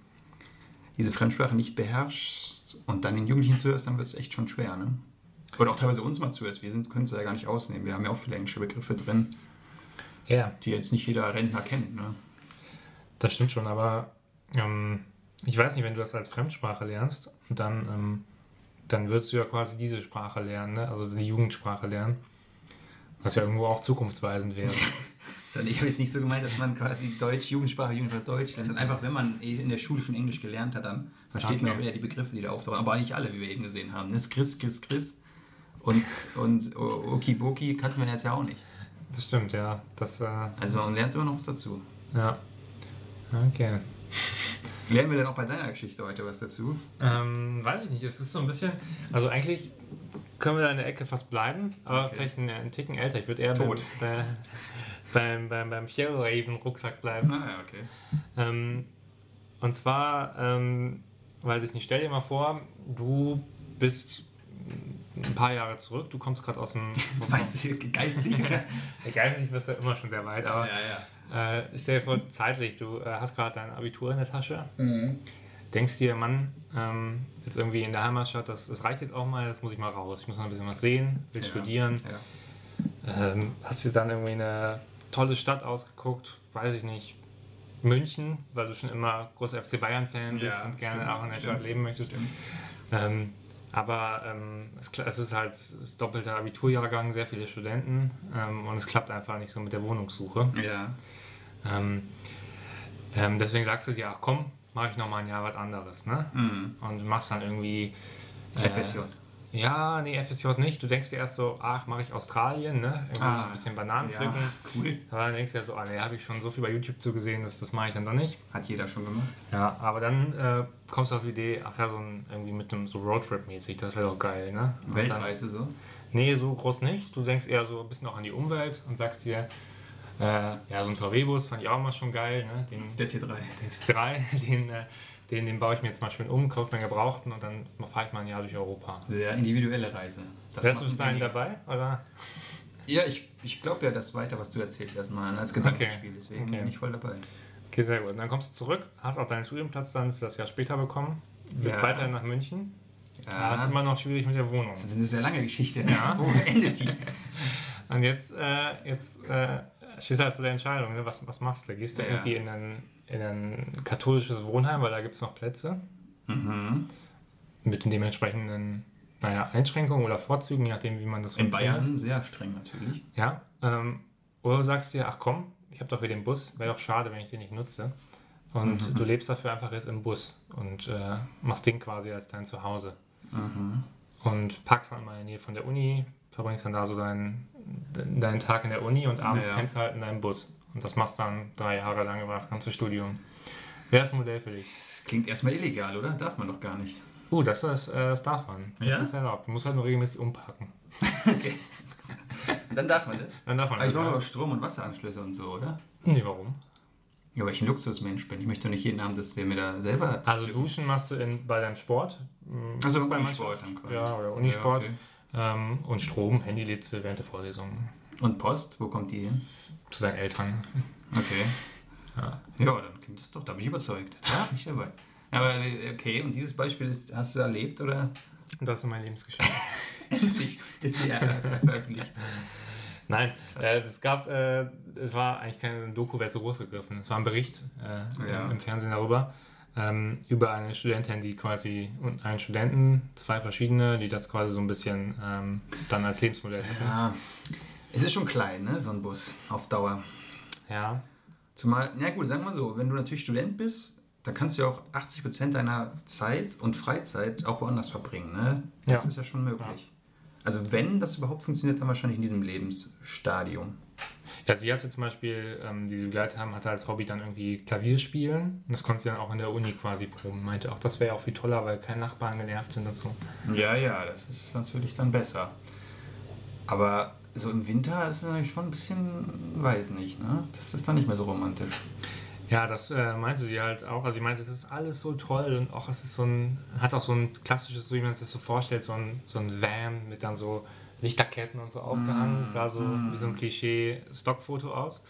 diese Fremdsprache nicht beherrschst und dann den Jugendlichen zuhörst, dann wird es echt schon schwer. Ne? Oder auch teilweise uns mal zuhörst. Wir sind- können es ja gar nicht ausnehmen. Wir haben ja auch viele englische Begriffe drin, Ja. die jetzt nicht jeder Rentner kennt. Ne? Das stimmt schon, aber ähm, ich weiß nicht, wenn du das als Fremdsprache lernst, dann, ähm, dann würdest du ja quasi diese Sprache lernen, ne? also die Jugendsprache lernen. Was ja irgendwo auch zukunftsweisend wäre. Ich habe jetzt nicht so gemeint, dass man quasi Deutsch, Jugendsprache, Jugendsprache Deutsch lernt. Einfach, wenn man eh in der Schule schon Englisch gelernt hat, dann versteht man Okay. auch eher die Begriffe, die da auftauchen. Aber nicht alle, wie wir eben gesehen haben. Das Chris, Chris, Chris und, und Okiboki kannte man jetzt ja auch nicht. Das stimmt, ja. Das, äh, Also man lernt immer noch was dazu. ja. Okay. Lernen wir denn auch bei deiner Geschichte heute was dazu? Ähm, weiß ich nicht, es ist so ein bisschen, also eigentlich können wir da in der Ecke fast bleiben, aber Okay. vielleicht einen, einen Ticken älter. Ich würde eher beim, Tot. bei, beim, beim, beim Fjellraven-Rucksack bleiben. Ah, ja, okay. Ähm, und zwar, ähm, weiß ich nicht, stell dir mal vor, du bist ein paar Jahre zurück, du kommst gerade aus dem. Meinst du geistig? Geistig bist du immer schon sehr weit, aber ja, ja. Äh, stell dir vor, zeitlich, du äh, hast gerade dein Abitur in der Tasche, Mhm. denkst dir, Mann, ähm, jetzt irgendwie in der Heimatstadt, das, das reicht jetzt auch mal, jetzt muss ich mal raus, ich muss noch ein bisschen was sehen, will Ja, studieren. Ja. Ähm, hast dir dann irgendwie eine tolle Stadt ausgeguckt, weiß ich nicht, München, weil du schon immer großer FC Bayern-Fan bist Ja, und gerne stimmt, auch in der stimmt. Stadt leben möchtest. Ähm, aber ähm, es, ist halt das doppelte Abiturjahrgang, sehr viele Studenten ähm, und es klappt einfach nicht so mit der Wohnungssuche. Ja. Ähm, ähm, deswegen sagst du dir, ach komm, mache ich nochmal ein Jahr was anderes. Ne? Mhm. Und machst dann irgendwie. FSJ. Ja, nee, FSJ nicht. Du denkst dir erst so, ach, mache ich Australien, ne? Irgendwie Ah, ein bisschen Bananen Ja, pflücken. cool. Aber dann denkst du ja so, ah, nee, habe ich schon so viel bei YouTube zugesehen, das, das mache ich dann doch nicht. Hat jeder schon gemacht. Ja, aber dann äh, kommst du auf die Idee, ach ja, so ein, irgendwie mit einem so Roadtrip-mäßig, das wäre doch geil, ne? Und dann, Weltreise so. nee, so groß nicht. Du denkst eher so ein bisschen auch an die Umwelt und sagst dir, äh, ja, so ein VW-Bus fand ich auch mal schon geil, ne? Den, Der T3. den C3, den, äh, den, den baue ich mir jetzt mal schön um, kaufe mir einen Gebrauchten und dann fahre ich mal ein Jahr durch Europa. Sehr individuelle Reise. Das Wärst du bis dahin dabei? Oder? Ja, ich, ich glaube ja das weiter, was du erzählst, erstmal als Gedankenspiel. Okay. Deswegen Okay. bin ich voll dabei. Okay, sehr gut. Und dann kommst du zurück, hast auch deinen Studienplatz dann für das Jahr später bekommen, willst Ja. weiterhin nach München. Ja, Ja, ist immer noch schwierig mit der Wohnung. das ist eine sehr lange Geschichte. Ja. Wo endet die? Und jetzt, äh, jetzt äh, stehst halt vor der Entscheidung, ne? was, was machst du? Gehst du Ja. irgendwie in ein, in ein katholisches Wohnheim, weil da gibt es noch Plätze Mhm. mit den dementsprechenden naja, Einschränkungen oder Vorzügen, je nachdem, wie man das In empfindet. Bayern sehr streng natürlich. Ja, ähm, oder du sagst dir, ach komm, ich habe doch hier den Bus, wäre doch schade, wenn ich den nicht nutze. Und Mhm. du lebst dafür einfach jetzt im Bus und äh, machst den quasi als dein Zuhause. Mhm. Und packst dann mal in der Nähe von der Uni, verbringst dann da so deinen, deinen Tag in der Uni und abends Ja. pennst du halt in deinem Bus. Und das machst dann drei Jahre lang über das ganze Studium. Wäre das ein Modell für dich? Das klingt erstmal illegal, oder? Darf man doch gar nicht. Uh, das, ist, äh, das darf man. Das Ja? ist erlaubt. Du musst halt nur regelmäßig umpacken. Okay. Dann darf man das. Dann darf man Aber ich das. brauche auch Strom- und Wasseranschlüsse und so, oder? Nee, warum? Ja, weil ich ein Luxusmensch bin. Ich möchte doch nicht jeden Abend, dass der mir da selber. Also duschen machst du in, bei deinem Sport. Also dann quasi. Ja, oder Unisport. Ja, okay. Ähm, und Strom, Handy lädst du während der Vorlesung Und Post, wo kommt die hin? zu deinen Eltern. Okay. Ja. Ja, dann klingt das doch, da bin ich überzeugt. Da bin ich dabei. Aber äh, okay, und dieses Beispiel ist, hast du erlebt oder? Das ist meine Lebensgeschichte. Endlich ist sie äh, veröffentlicht. Nein, äh, es gab, äh, es war eigentlich keine Doku, wäre zu groß gegriffen. Es war ein Bericht äh, Ja. im Fernsehen darüber, ähm, über eine Studentin, die quasi, und einen Studenten, zwei verschiedene, die das quasi so ein bisschen ähm, dann als Lebensmodell hatten. Ja, es ist schon klein, ne, so ein Bus auf Dauer. Ja. Zumal, na gut, sagen wir so, wenn du natürlich Student bist, dann kannst du ja auch 80% deiner Zeit und Freizeit auch woanders verbringen. Ne? Das Ja. ist ja schon möglich. Also wenn das überhaupt funktioniert, dann wahrscheinlich in diesem Lebensstadium. Ja, sie hatte zum Beispiel, ähm, die sie begleitet haben, hatte als Hobby dann irgendwie Klavier spielen. Und das konnte sie dann auch in der Uni quasi proben. Meinte auch, das wäre ja auch viel toller, weil keine Nachbarn genervt sind dazu. Ja, ja, das ist natürlich dann besser. Aber so im Winter ist es natürlich schon ein bisschen, weiß nicht, ne? Das ist dann nicht mehr so romantisch. Ja, das äh, meinte sie halt auch. Also sie meinte, es ist alles so toll und auch es ist so ein, hat auch so ein klassisches, so wie man sich das so vorstellt, so ein, so ein Van mit dann so Lichterketten und so aufgehangen. Mm, Sah so mm. wie so ein Klischee-Stockfoto aus.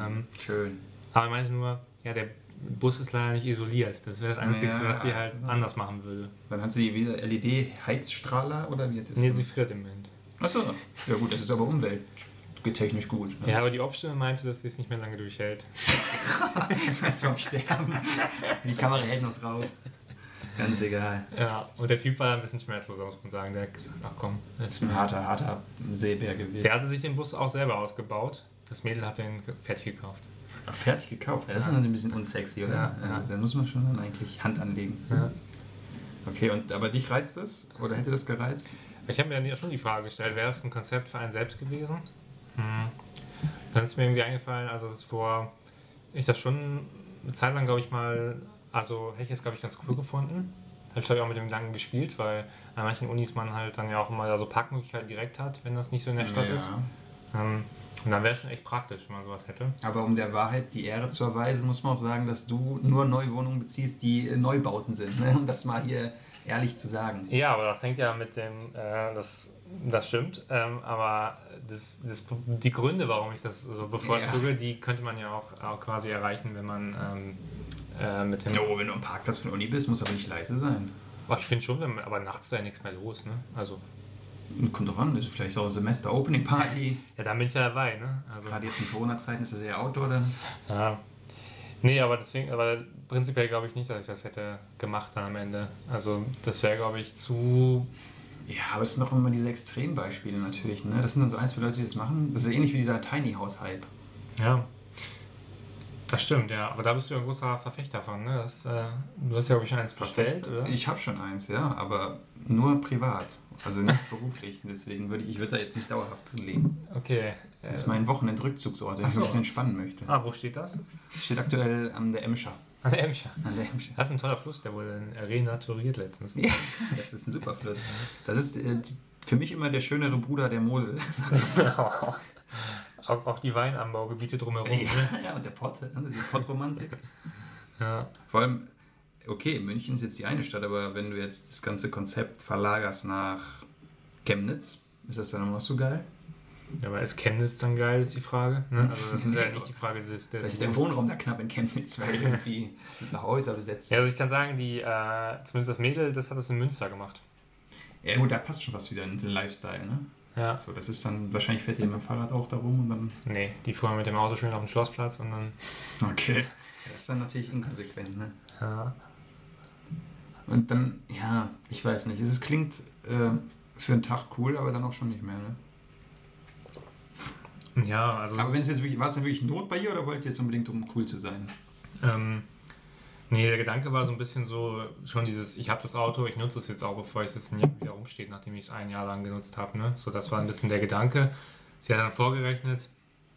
Ähm, Schön. aber er meinte nur, ja, der Bus ist leider nicht isoliert. Das wäre das Einzige, Ja, was sie halt ist- anders machen würde. Dann hat sie wieder LED-Heizstrahler oder wie hat das? Nee, sie friert im Moment. Achso, ja gut, das ist aber umwelttechnisch gut. Ne? Ja, aber die Off-Stimme meinte, dass sie es nicht mehr lange durchhält. Jetzt vom Sterben. Die Kamera hält noch drauf. Ganz egal. Ja, und der Typ war ein bisschen schmerzloser, muss man sagen. Der hat gesagt, ach komm, das ist ein harter, harter Seebär gewesen. Der hatte sich den Bus auch selber ausgebaut. Das Mädel hat den fertig gekauft. Ach, fertig gekauft. Das ist Ja. dann ein bisschen unsexy, oder? Ja, ja. Da muss man schon dann eigentlich Hand anlegen. Ja. Okay, und aber dich reizt das? Oder hätte das gereizt? Ich habe mir dann ja schon die Frage gestellt, wäre es ein Konzept für einen selbst gewesen? Hm. Dann ist mir irgendwie eingefallen, also es ist vor, ich das schon eine Zeit lang, glaube ich mal, also hätte ich es, glaube ich, ganz cool gefunden. Habe ich, glaube ich, auch mit dem Gedanken gespielt, weil an manchen Unis man halt dann ja auch immer so Parkmöglichkeiten direkt hat, wenn das nicht so in der Stadt ist. Ähm, und dann wäre es schon echt praktisch, wenn man sowas hätte. Aber um der Wahrheit die Ehre zu erweisen, muss man auch sagen, dass du nur Neuwohnungen beziehst, die äh, Neubauten sind. Ne? Um das mal hier ehrlich zu sagen. Ja, aber das hängt ja mit dem, äh, das, das stimmt, ähm, aber das, das, die Gründe, warum ich das so bevorzuge, die könnte man ja auch, auch quasi erreichen, wenn man ähm, äh, mit dem... Oh, wenn du am Parkplatz von Uni bist, muss aber nicht leise sein. Oh, ich finde schon, wenn man, aber nachts ist ja nichts mehr los, ne? Also, Kommt doch an, das ist vielleicht auch Semester-Opening-Party. ja, dann bin ich ja dabei, ne? Also, Gerade jetzt in Corona-Zeiten ist das eher Outdoor dann. ja. Nee, aber deswegen, aber prinzipiell glaube ich nicht, dass ich das hätte gemacht dann am Ende. Also, das wäre, glaube ich, zu Ja, aber es sind doch immer diese Extrembeispiele natürlich. Ne? Das sind dann so ein, zwei Leute, die das machen. Das ist ähnlich wie dieser Tiny House-Hype. Ja. Das stimmt, ja. Aber da bist du ja ein großer Verfechter von, ne? Das, äh, du hast ja, glaube ich, schon eins bestellt, oder? Ich habe schon eins, ja, aber nur privat. Also nicht beruflich. Deswegen würde ich, ich würde da jetzt nicht dauerhaft drin leben. Okay. Das ist Äh, mein Wochenendrückzugsort, den ich so. ein bisschen entspannen möchte. ah, wo steht das? Steht aktuell an der Emscher. An der Emscher. An der Emscher. Das ist ein toller Fluss, der wurde renaturiert letztens. Ja, das ist ein super Fluss. Das ist äh, für mich immer der schönere Bruder der Mosel. auch, auch die Weinanbaugebiete drumherum. Ne? ja, und der Pott, ne? die Pottromantik. Ja. Vor allem, okay, München ist jetzt die eine Stadt, aber wenn du jetzt das ganze Konzept verlagerst nach Chemnitz, ist das dann immer noch so geil? ja. Aber ist Chemnitz dann geil, ist die Frage. Ne? Also das ist ja nicht die Frage des... des ist der Wohnraum da knapp in Chemnitz, weil irgendwie Häuser besetzt ja, also ich kann sagen, die, äh, zumindest das Mädel, das hat es in Münster gemacht. Ja, gut, da passt schon was wieder in den Lifestyle, ne? Ja. So, das ist dann, wahrscheinlich fährt ihr mit dem Fahrrad auch da rum und dann. Nee, die fuhren mit dem Auto schön auf den Schlossplatz und dann... Okay. Das ist dann natürlich inkonsequent, ne? Ja. Und dann, ja, ich weiß nicht, es klingt äh, für einen Tag cool, aber dann auch schon nicht mehr, ne? Ja, also... Aber wenn es jetzt wirklich, war es denn wirklich Not bei ihr oder wollt ihr es unbedingt, um cool zu sein? Ähm, nee, der Gedanke war so ein bisschen so, schon dieses, ich habe das Auto, ich nutze es jetzt auch, bevor es jetzt wieder rumsteht, nachdem ich es ein Jahr lang genutzt habe. Ne? So, das war ein bisschen der Gedanke. Sie hat dann vorgerechnet,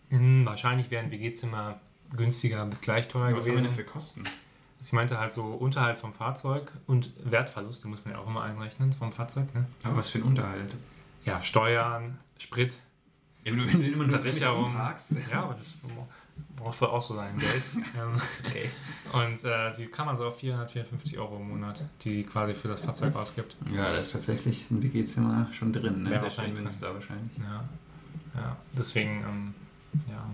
hm, wahrscheinlich wäre ein WG-Zimmer günstiger bis gleich teuer Was haben wir gewesen. denn für Kosten? Sie meinte halt so Unterhalt vom Fahrzeug und Wertverluste muss man ja auch immer einrechnen vom Fahrzeug. Ne? Aber was für ein Unterhalt? Ja, Steuern, Sprit, Ja, wenn du immer nur Versicherung. parkst. Ja, aber das braucht wohl auch so sein Geld. Ähm, Okay. Und äh, die kann man so auf 454 Euro im Monat, die sie quasi für das Fahrzeug ausgibt. Ja, da ist tatsächlich ein WG-Zimmer schon drin, ne? Ja, wahrscheinlich Münster wahrscheinlich. Ja, ja. deswegen, ähm, ja.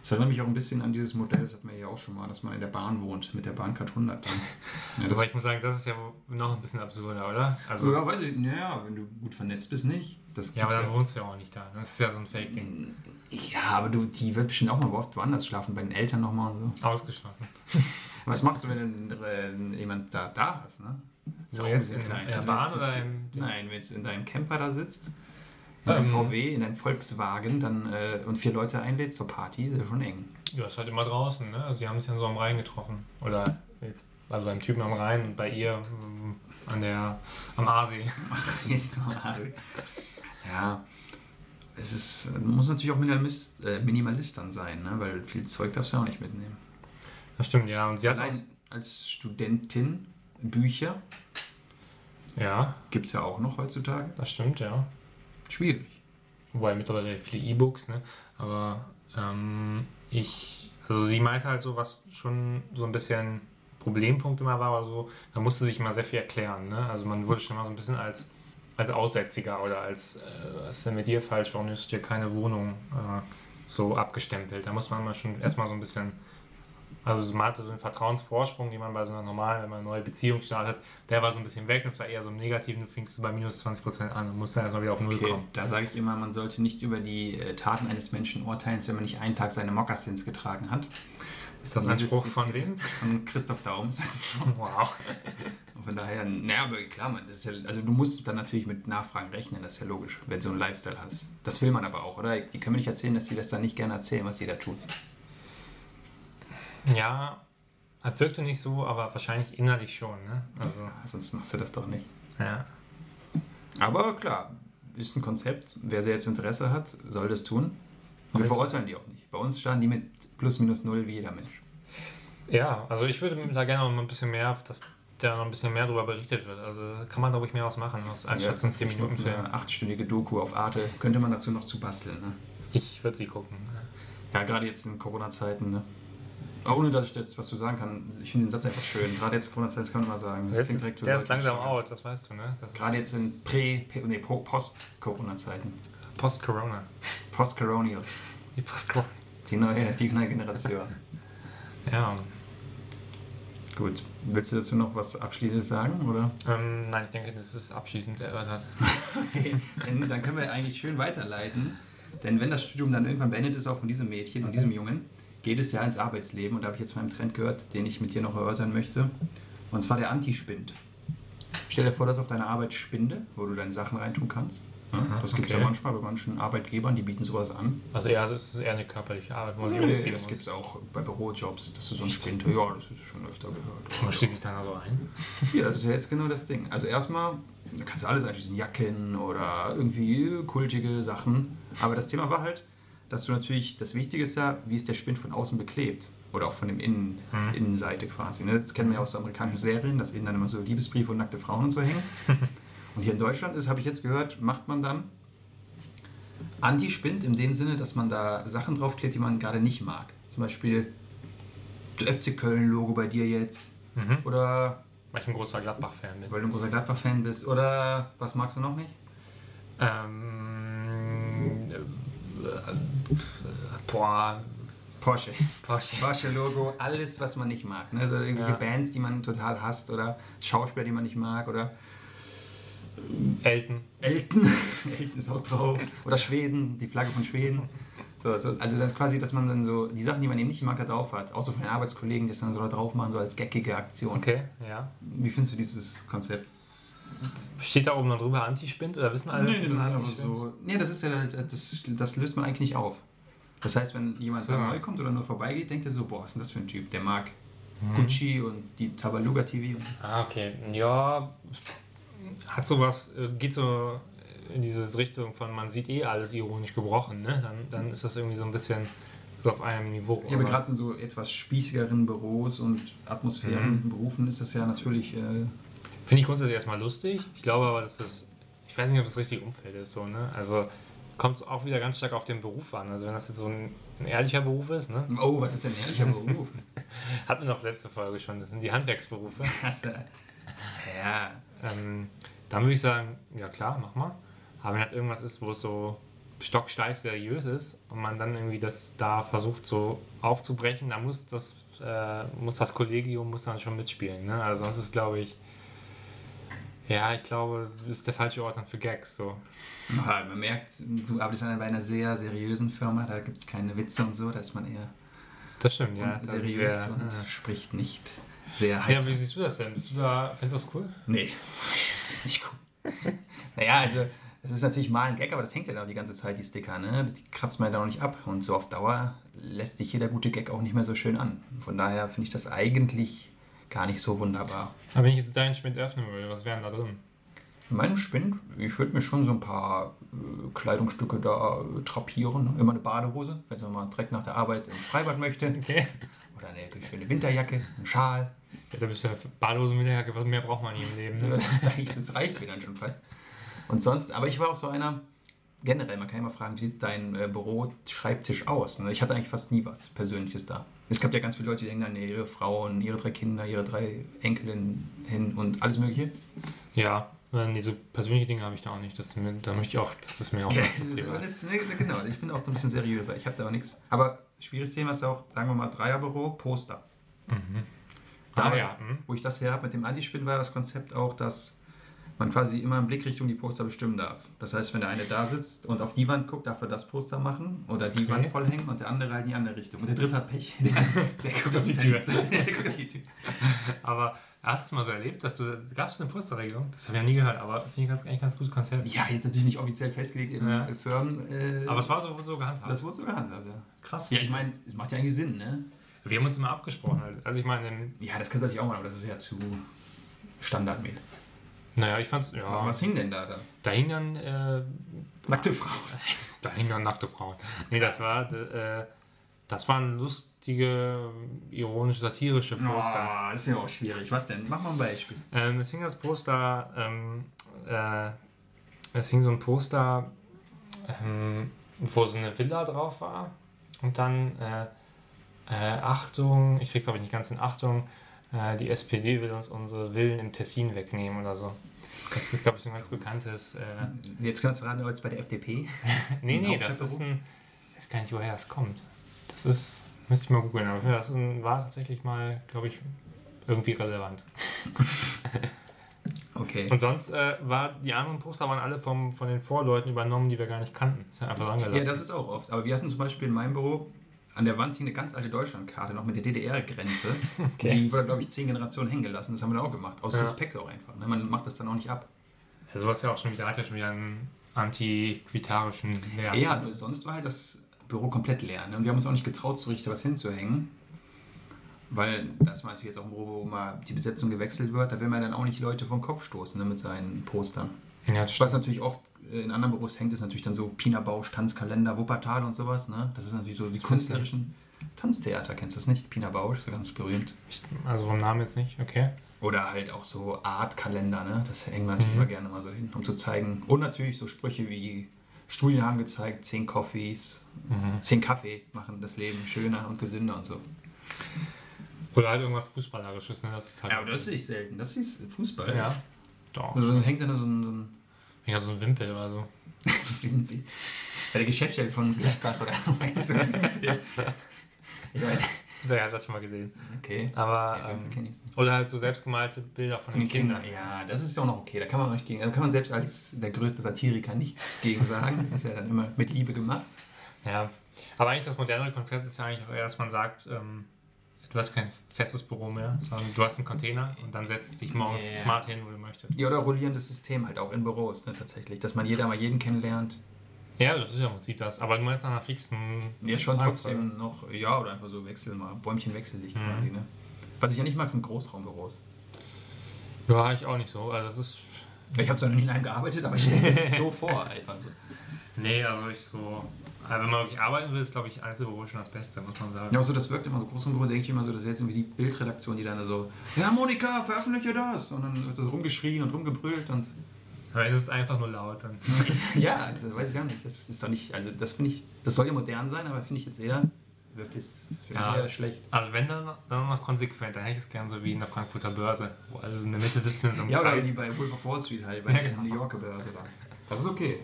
Das erinnert mich auch ein bisschen an dieses Modell, das hatten wir ja auch schon mal, dass man in der Bahn wohnt, mit der Bahncard 100 dann. Ja, Aber ich muss sagen, das ist ja noch ein bisschen absurder, oder? Also, ja, weiß ich, naja, wenn du gut vernetzt bist, nicht. Das ja, aber dann wohnst du ja auch nicht da. Das ist ja so ein Fake-Ding. Ja, aber du, die wird bestimmt auch mal oft woanders schlafen, bei den Eltern nochmal und so. Ausgeschlossen. Was machst du, wenn du äh, jemand da, da hast, ne? Ist So auch ein jetzt bisschen in- klein. in der Also Bahn oder im- Nein, wenn jetzt in deinem Camper da sitzt, in deinem Ähm. VW, in deinem Volkswagen dann, äh, und vier Leute einlädst zur Party, ist ja schon eng. Ja, ist halt immer draußen, ne? Also, sie haben sich dann so am Rhein getroffen. Oder jetzt, also beim Typen am Rhein und bei ihr ähm, an der, am Aasee. Jetzt mal. ja, es ist, man muss natürlich auch Minimalist, äh, Minimalist dann sein, ne? weil viel Zeug darfst du auch nicht mitnehmen. Das stimmt, ja. Und sie hat Allein als Studentin Bücher ja, gibt es ja auch noch heutzutage. das stimmt, ja. Schwierig. Wobei mittlerweile viele E-Books, ne? Aber ähm, ich, also sie meinte halt so, was schon so ein bisschen Problempunkt immer war, oder so, da musste sich immer sehr viel erklären, ne? Also man wurde schon mal so ein bisschen als, als Aussätziger oder als, äh, was ist denn mit dir falsch, warum nimmst du dir keine Wohnung äh, so abgestempelt? Da muss man mal schon erstmal so ein bisschen, also man hatte so einen Vertrauensvorsprung, den man bei so einer normalen, wenn man eine neue Beziehung startet, der war so ein bisschen weg, das war eher so im Negativen, du fingst du bei minus 20% an und musst dann erstmal wieder auf Null Okay, kommen. da sage ich immer, man sollte nicht über die äh, Taten eines Menschen urteilen, wenn man nicht einen Tag seine Mokassins getragen hat. Ist das ein Spruch von wem? Von Christoph Daum. Wow. Und Von daher, naja, aber klar, man, das ist ja, also du musst dann natürlich mit Nachfragen rechnen, das ist ja logisch, wenn du so einen Lifestyle hast. Das will man aber auch, oder? Die können mir nicht erzählen, dass die das dann nicht gerne erzählen, was sie da tun. Ja, er wirkte nicht so, aber wahrscheinlich innerlich schon, ne? Also, Ja, sonst machst du das doch nicht. ja. Aber klar, ist ein Konzept. Wer sehr jetzt Interesse hat, soll das tun. Wir verurteilen die auch nicht. Bei uns starten die mit plus minus null wie jeder Mensch. Ja, also ich würde da gerne noch ein bisschen mehr, dass da noch ein bisschen mehr darüber berichtet wird. Also kann man, glaube ich, mehr was machen, als anstatt so einen 10 Minuten Film. Eine achtstündige Doku auf Arte könnte man dazu noch zu basteln. Ne? Ich würde sie gucken. Ja, gerade jetzt in Corona-Zeiten. Ne? Aber ohne dass ich jetzt was zu sagen kann, ich finde den Satz einfach schön. Gerade jetzt in Corona-Zeiten, kann man mal sagen. Das Jetzt, klingt direkt der ist langsam schön. out, das weißt du, ne? Das Gerade jetzt in Prä-, nee, Po- Post-Corona-Zeiten. Post-Corona. Post-Coronials. Die Post-Corona. Die neue, die neue Generation. Ja. Gut. Willst du dazu noch was Abschließendes sagen? Oder? Ähm, nein, ich denke, das ist abschließend erörtert. Okay, dann, dann können wir eigentlich schön weiterleiten. Denn wenn das Studium dann irgendwann beendet ist, auch von diesem Mädchen und diesem Jungen, geht es ja ins Arbeitsleben. Und da habe ich jetzt von einem Trend gehört, den ich mit dir noch erörtern möchte. Und zwar der Antispind. Stell dir vor, dass auf deiner Arbeit Spinde, wo du deine Sachen reintun kannst. Ja, Aha, das gibt es okay. ja manchmal bei manchen Arbeitgebern, die bieten sowas an. Also eher, also es ist eher eine körperliche Arbeit, wo man sich Nee, umziehen das gibt es auch bei Bürojobs, dass du so einen Spind, ja, das ist schon öfter gehört. Man schließt sich dann also ein. Ja, das ist ja jetzt genau das Ding. Also erstmal, da kannst du alles einschließen, Jacken oder irgendwie kultige Sachen. Aber das Thema war halt, dass du natürlich, das Wichtige ist ja, wie ist der Spind von außen beklebt. Oder auch von dem Innen, Mhm. Innenseite quasi. Ne? Das kennen wir ja aus so amerikanischen Serien, dass innen dann immer so Liebesbriefe und nackte Frauen und so hängen. und hier in Deutschland ist, habe ich jetzt gehört, macht man dann Anti-Spind in dem Sinne, dass man da Sachen draufklebt, die man gerade nicht mag. Zum Beispiel das FC Köln-Logo bei dir jetzt. Mhm. Oder Weil ich ein großer Gladbach-Fan bin. weil du ein großer Gladbach-Fan bist. Oder was magst du noch nicht? Ähm, äh, äh, boah, Porsche. Porsche. Porsche-Logo, alles, was man nicht mag. Ne? Also irgendwelche Ja. Bands, die man total hasst oder Schauspieler, die man nicht mag oder Elton. Elton. Elton ist auch drauf. Oder Schweden, die Flagge von Schweden. So, so, also das ist quasi, dass man dann so die Sachen, die man eben nicht mag, drauf hat. Auch so von den Arbeitskollegen, das dann so da drauf machen, so als geckige Aktion. Okay, ja. Wie findest du dieses Konzept? Steht da oben noch drüber Antispind oder wissen alle? Nee, das es ist aber so. Nee, das ist ja, das, das löst man eigentlich nicht auf. Das heißt, wenn jemand So. da neu kommt oder nur vorbeigeht, denkt er so, boah, was ist denn das für ein Typ? Der mag Mhm. Gucci und die Tabaluga TV. Ah, okay. Ja, hat sowas, äh, geht so in diese Richtung von, man sieht eh alles ironisch gebrochen, ne? Dann, dann ist das irgendwie so ein bisschen so auf einem Niveau. Ja, aber gerade in so etwas spießigeren Büros und Atmosphären, Mhm. Berufen ist das ja natürlich. Äh, Finde ich grundsätzlich erstmal lustig. Ich glaube aber, dass das, ich weiß nicht, ob das richtige Umfeld ist, so, ne? Also kommt es auch wieder ganz stark auf den Beruf an. Also wenn das jetzt so ein, ein ehrlicher Beruf ist, ne? oh, was ist denn ein ehrlicher Beruf? Hatten wir noch letzte Folge schon, das sind die Handwerksberufe. Ja, Ähm, dann würde ich sagen, ja klar, mach mal. Aber wenn halt irgendwas ist, wo es so stocksteif seriös ist und man dann irgendwie das da versucht so aufzubrechen, dann muss das, äh, muss das Kollegium muss dann schon mitspielen. Ne? Also das ist, glaube ich, Ja, ich glaube, das ist der falsche Ort dann für Gags. So. Ja, man merkt, du arbeitest bei einer sehr seriösen Firma, da gibt es keine Witze und so, da ist man eher Das stimmt, ja. Seriös wir, und äh, spricht nicht sehr ja, wie siehst du das denn? Bist du da, findest du das cool? Nee, das ist nicht cool. naja, also, das ist natürlich mal ein Gag, aber das hängt ja auch die ganze Zeit, die Sticker, ne? Die kratzt man ja dann auch nicht ab. Und so auf Dauer lässt sich jeder gute Gag auch nicht mehr so schön an. Von daher finde ich das eigentlich gar nicht so wunderbar. Aber wenn ich jetzt deinen Spind öffnen würde, was wären da drin? In meinem Spind, ich würde mir schon so ein paar äh, Kleidungsstücke da äh, drapieren. ne? Immer eine Badehose, wenn man mal direkt nach der Arbeit ins Freibad möchte. Okay. Oder eine schöne Winterjacke, einen Schal. Ja, da bist du ja Badehose mit der Jacke, was mehr braucht man nie im Leben. Ne? Das, eigentlich, das reicht mir dann schon fast. Und sonst, aber ich war auch so einer, generell, man kann ja mal fragen, wie sieht dein äh, Büro-Schreibtisch aus? Ne? Ich hatte eigentlich fast nie was Persönliches da. Es gab ja ganz viele Leute, die hängen dann ihre Frauen, ihre drei Kinder, ihre drei Enkelinnen hin und alles Mögliche. Ja, äh, nee, so persönliche Dinge habe ich da auch nicht. Das, da möchte ich auch, das ist mir auch Ja, das, ist, ne, genau, ich bin auch ein bisschen seriöser. Ich habe da auch nichts. Aber schwieriges Thema ist auch, sagen wir mal, Dreierbüro, Poster. Mhm. Da, Ah, ja. Mhm. Wo ich das her habe mit dem Antispin, war das Konzept auch, dass man quasi immer in Blickrichtung die Poster bestimmen darf. Das heißt, wenn der eine da sitzt und auf die Wand guckt, darf er das Poster machen oder die Okay. Wand vollhängen und der andere halt in die andere Richtung. Und der dritte hat Pech. Der, der guckt auf die Tür. Tür. der guckt auf die Tür. Aber hast du es mal so erlebt, dass du, gab es eine Posterregelung? Das habe ich ja nie gehört, aber finde ich ganz, eigentlich ganz gutes Konzept. Ja, jetzt natürlich nicht offiziell festgelegt in Ja. Firmen. Äh, Aber es war so, so gehandhabt. das wurde so gehandhabt, ja. krass. Ja, ich meine, es macht ja eigentlich Sinn, ne? Wir haben uns immer abgesprochen. Also, also ich meine, in- Ja, das kannst du natürlich auch machen, aber das ist ja zu standardmäßig. naja, ich fand's, Aber ja, Was hing denn da da? da hingen dann, äh, Nackte Frau. da hingen dann nackte Frauen. Nee, das war, äh, das waren lustige, ironische, satirische Poster. Oh, ist ja auch schwierig. Was denn? Mach mal ein Beispiel. Ähm, es hing das Poster, ähm, äh, es hing so ein Poster, ähm, wo so eine Villa drauf war. Und dann, äh, Achtung, ich krieg's aber nicht ganz in Achtung, äh, die SPD will uns unsere Villen im Tessin wegnehmen oder so. Das ist, glaube ich, so ein ganz bekanntes. Äh, Jetzt kannst du verraten, jetzt bei der FDP. nee, nee, das ist ein. Ich weiß gar nicht, woher das kommt. Das ist. Müsste ich mal googeln, aber das ein, war tatsächlich mal, glaube ich, irgendwie relevant. Okay. Und sonst äh, war die anderen Poster waren alle vom, von den Vorleuten übernommen, die wir gar nicht kannten. Das ist ja einfach angelassen. Ja, das ist auch oft. Aber wir hatten zum Beispiel in meinem Büro an der Wand hing eine ganz alte Deutschlandkarte, noch mit der DDR-Grenze. Okay. Die wurde, glaube ich, zehn Generationen hängen gelassen. Das haben wir dann auch gemacht. Aus Ja. Respekt auch einfach. Ne? Man macht das dann auch nicht ab. ja, sowas ja auch schon wieder, hat ja schon wieder einen antiquitarischen Wert. Ja, nur sonst war halt das Büro komplett leer. Ne? Und wir haben uns auch nicht getraut, so richtig was hinzuhängen. Weil das war natürlich jetzt auch ein Büro, wo mal die Besetzung gewechselt wird. Da will man dann auch nicht Leute vom Kopf stoßen ne, mit seinen Postern. ja das Was natürlich oft in anderen Büros hängt, ist natürlich dann so Pina Bausch, Tanzkalender, Wuppertal und sowas. Ne? Das ist natürlich so die das künstlerischen Tanztheater, kennst du das nicht? Pina Bausch, so ganz berühmt. Ich, also vom Namen jetzt nicht, okay. Oder halt auch so Artkalender, ne? das hängen wir natürlich Mhm. immer gerne mal so hin, um zu zeigen. Und natürlich so Sprüche wie Studien haben gezeigt, 10 Coffees, Mhm. 10 Kaffee machen das Leben schöner und gesünder und so. Oder halt irgendwas Fußballerisches, ne? Das ist halt. Ja, aber das sehe ich selten. Das ist Fußball. Ja. Doch. Also, dann hängt dann so ein, so ein Ja, so ein Wimpel oder so. bei der Geschäftsstelle von Blackcard oder so ein Wimpel. Ich meine, Ja, das schon mal gesehen. okay. Aber. Ja, ähm, oder halt so selbstgemalte Bilder von, Von den Kindern. Ja, das ist ja auch noch okay. Da kann man auch nicht gegen. Da kann man selbst als der größte Satiriker nichts gegen sagen. Das ist ja dann immer mit Liebe gemacht. Ja, aber eigentlich das modernere Konzept ist ja eigentlich eher, dass man sagt, ähm, du hast kein festes Büro mehr, sondern du hast einen Container und dann setzt dich morgens Ja. smart hin, wo du möchtest. Ja, oder rollierendes System halt auch in Büros, ne, tatsächlich. Dass man jeder mal jeden kennenlernt. Ja, das ist ja im Prinzip das. Aber du meinst nach einer fixen. Ja, schon Markt, trotzdem noch, ja, oder einfach so wechseln mal. Bäumchen wechseldicht Mhm. quasi, ne? Was ich ja nicht mag, sind Großraumbüros. Ja, ich auch nicht so. Also das ist. Ich habe zwar noch nie in einem gearbeitet, aber ich stelle mir das doof vor, einfach so. Nee, also ich so. Aber wenn man wirklich arbeiten will, ist, glaube ich, Einzelbüro schon das Beste, muss man sagen. Ja, so, das wirkt immer so groß im Büro, denke ich immer so, das ist jetzt irgendwie die Bildredaktion, die dann so, ja, Monika, veröffentliche das! Und dann wird das rumgeschrien und rumgebrüllt und Aber es ist einfach nur laut. Dann. ja, also weiß ich auch nicht. Das ist doch nicht, also das finde ich, das soll ja modern sein, aber finde ich jetzt eher, wirkt es Ja. eher schlecht. Also wenn dann, dann noch konsequent, dann hätte ich es gern so wie in der Frankfurter Börse, wo alle in der Mitte sitzen in so einem Ja, oder wie bei Wolf of Wall Street halt, bei Ja, der genau. New Yorker Börse da. Das ist okay.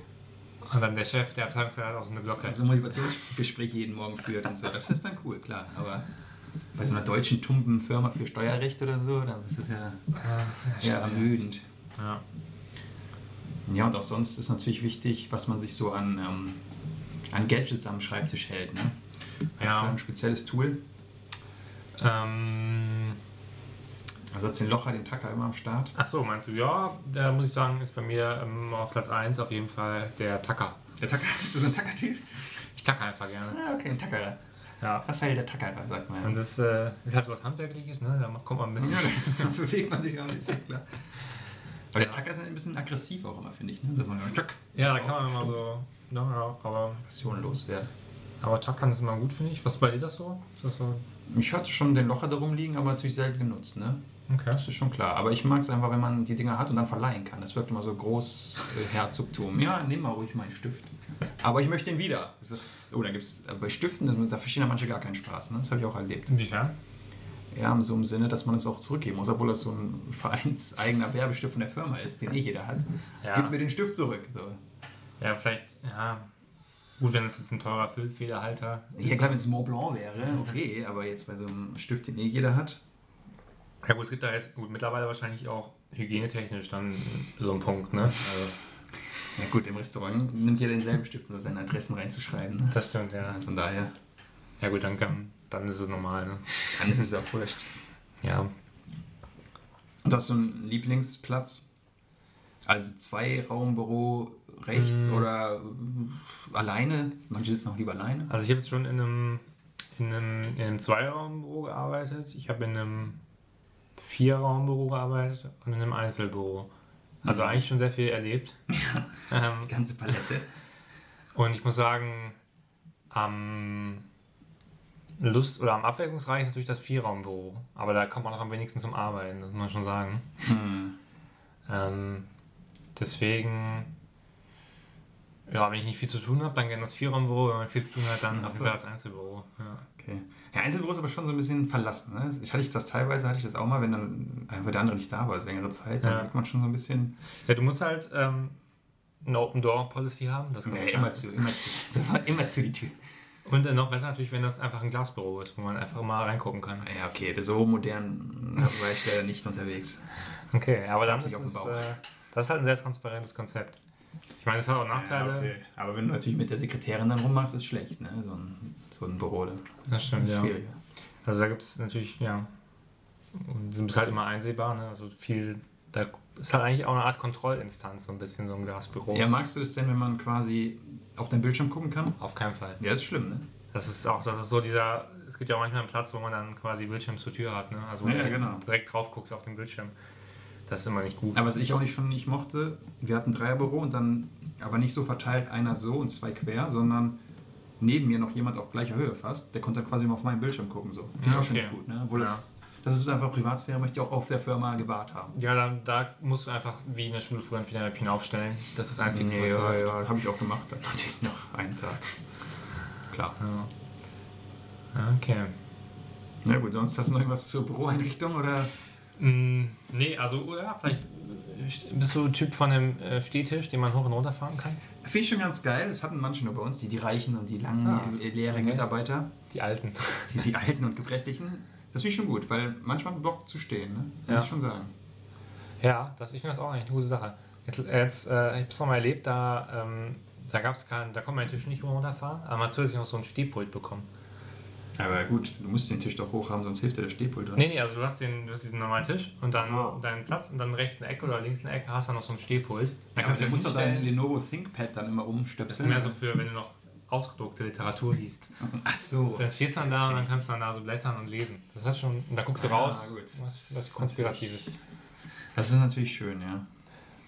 Und dann der Chef der Abteilungsleiter hat auch so eine Glocke. Also Motivationsgespräche jeden Morgen führt und so, das ist dann cool, klar. Aber bei so einer deutschen tumpen Firma für Steuerrecht oder so, da ist es ja Äh, eher ermüdend. Ja. Ja, und auch sonst ist natürlich wichtig, was man sich so an, ähm, an Gadgets am Schreibtisch hält. Ne? Hast Ja. du ein spezielles Tool? Ähm, Also hat den Locher, den Tacker immer am Start. ach so, meinst du? Ja, da muss ich sagen, ist bei mir ähm, auf Platz 1 auf jeden Fall der Tacker. Der Tacker, bist du so ein Tacker-Typ? Ich tacke einfach gerne. Ah, okay, ein Tackerer. Ja. Raphael der Tackerer, sagt man. Und das äh, ist halt was Handwerkliches, ne? Da kommt man ein bisschen. Ja, da bewegt man sich auch ein bisschen, klar. Aber der Ja. Tacker ist ein bisschen aggressiv auch immer, finde ich. Ne? So von Tack. Ja, da kann man immer so. Ja, ja, aber, Aggression loswerden. aber Tackern ist immer gut, finde ich. Was ist bei dir das so? Ist das so? Ich hatte schon den Locher darum liegen, aber natürlich selten genutzt. Ne? Okay. Das ist schon klar. Aber ich mag es einfach, wenn man die Dinger hat und dann verleihen kann. Das wirkt immer so groß äh, Herzogtum. Ja, nimm mal ruhig meinen Stift. Aber ich möchte ihn wieder. Ist- Oh, da gibt es bei Stiften, da verstehen ja manche gar keinen Spaß. Ne? Das habe ich auch erlebt. Inwiefern? Ja, so im Sinne, dass man es auch zurückgeben muss, obwohl das so ein vereinseigener Werbestift von der Firma ist, den eh jeder hat. Ja. Gib mir den Stift zurück. So. Ja, vielleicht, ja. Gut, wenn es jetzt ein teurer Füllfederhalter Ja, klar, wenn es Mont Blanc wäre, okay, aber jetzt bei so einem Stift, den eh jeder hat. Ja gut, es gibt da jetzt gut, mittlerweile wahrscheinlich auch hygienetechnisch dann so einen Punkt, ne? Also, Ja gut, im Restaurant nimmt jeder denselben Stift, um seine Adressen reinzuschreiben. Ne? das stimmt, ja. Von daher, Ja gut, dann, kann, dann ist es normal, ne? dann ist es auch wurscht. Ja. Und hast du einen Lieblingsplatz? Also zwei Raumbüro rechts Mm. oder alleine? Manche sitzen auch lieber alleine. Also ich habe jetzt schon in einem, in einem, in einem Zweiraumbüro gearbeitet. Ich habe in einem Vierraumbüro gearbeitet und in einem Einzelbüro. Also Mhm. eigentlich schon sehr viel erlebt. ähm, Die ganze Palette. und ich muss sagen, am Lust oder am abwechslungsreichsten ist natürlich das Vierraumbüro. Aber da kommt man auch am wenigsten zum Arbeiten, das muss man schon sagen. Hm. Ähm, deswegen, ja, wenn ich nicht viel zu tun habe, dann gerne das Vierraumbüro. Wenn man viel zu tun hat, dann auf jeden Fall das Einzelbüro. Ja. Okay. Ja, Einzelbüro ist aber schon so ein bisschen verlassen. Ne? Ich hatte ich das teilweise, hatte ich das auch mal, wenn dann einfach der andere nicht da war, also längere Zeit, dann Ja. merkt man schon so ein bisschen. Ja, du musst halt ähm, eine Open Door Policy haben, das Nee, immer zu, immer zu. Immer zu die Tür. Und äh, noch besser natürlich, wenn das einfach ein Glasbüro ist, wo man einfach mal reingucken kann. Ja, okay, so modern war ich leider nicht unterwegs. Okay, aber dann ist es, äh, das ist halt ein sehr transparentes Konzept. Ich meine, es hat auch Nachteile. Ja, okay. Aber wenn du natürlich mit der Sekretärin dann rummachst, ist schlecht, ne? So ein, so ein Büro. Das stimmt, ja. schwieriger. Also da gibt es natürlich, ja, und du bist halt immer einsehbar, ne? also viel, da ist halt eigentlich auch eine Art Kontrollinstanz, so ein bisschen so ein Glasbüro. Ja, magst du es denn, wenn man quasi auf deinen Bildschirm gucken kann? Auf keinen Fall. Ja, ist schlimm, ne? Das ist auch, das ist so dieser, es gibt ja auch manchmal einen Platz, wo man dann quasi Bildschirm zur Tür hat, ne? also Ja, du genau. direkt drauf guckst auf den Bildschirm. Das ist immer nicht gut. Aber was ich auch nicht schon nicht mochte, wir hatten ein Dreierbüro und dann aber nicht so verteilt, einer so und zwei quer, sondern neben mir noch jemand auf gleicher Höhe fast, der konnte dann quasi mal auf meinen Bildschirm gucken. So. Finde ich Ja, auch schon okay. nicht gut, ne? Obwohl Ja. das, das ist einfach Privatsphäre, möchte ich auch auf der Firma gewahrt haben. Ja, dann, da musst du einfach wie in der Schule früher ein Federmäppchen aufstellen. Das ist das Einzige, Nee, was ja, ja, habe ich auch gemacht. Dann natürlich noch einen Tag. Klar. Ja, Okay. Na gut, sonst hast du noch irgendwas zur Büroeinrichtung oder? Mm, nee, also ja, vielleicht äh, bist du Typ von einem äh, Stehtisch, den man hoch und runter fahren kann. Finde ich schon ganz geil. Das hatten manche nur bei uns, die, die Reichen und die langen, Ah, leeren okay. Mitarbeiter, Die alten. die, die Alten und Gebrechlichen. Das finde ich schon gut, weil manchmal blockt zu stehen, ne? Muss Ja. ich schon sagen. Ja, das, ich finde das auch eigentlich eine gute Sache. Jetzt, jetzt äh, ich habe es noch mal erlebt, da, ähm, da gab es keinen, da konnte man den Tisch nicht hoch und runter fahren, aber man hat zusätzlich noch so ein Stehpult bekommen. Aber gut, du musst den Tisch doch hoch haben, sonst hilft dir der Stehpult dran. Nee, nee, also du hast, den, du hast diesen normalen Tisch und dann Ach so. deinen Platz und dann rechts eine Ecke oder links eine Ecke hast du noch so ein Stehpult. Dann kannst du, musst du dein Lenovo ThinkPad dann immer Das ist umstöpseln. mehr so für, wenn du noch ausgedruckte Literatur liest. Ach so. Dann stehst du dann da und dann kannst du dann da so blättern und lesen. Das hat schon, und da guckst du Ah, raus, gut. was, was Konspiratives. Das ist natürlich schön, ja.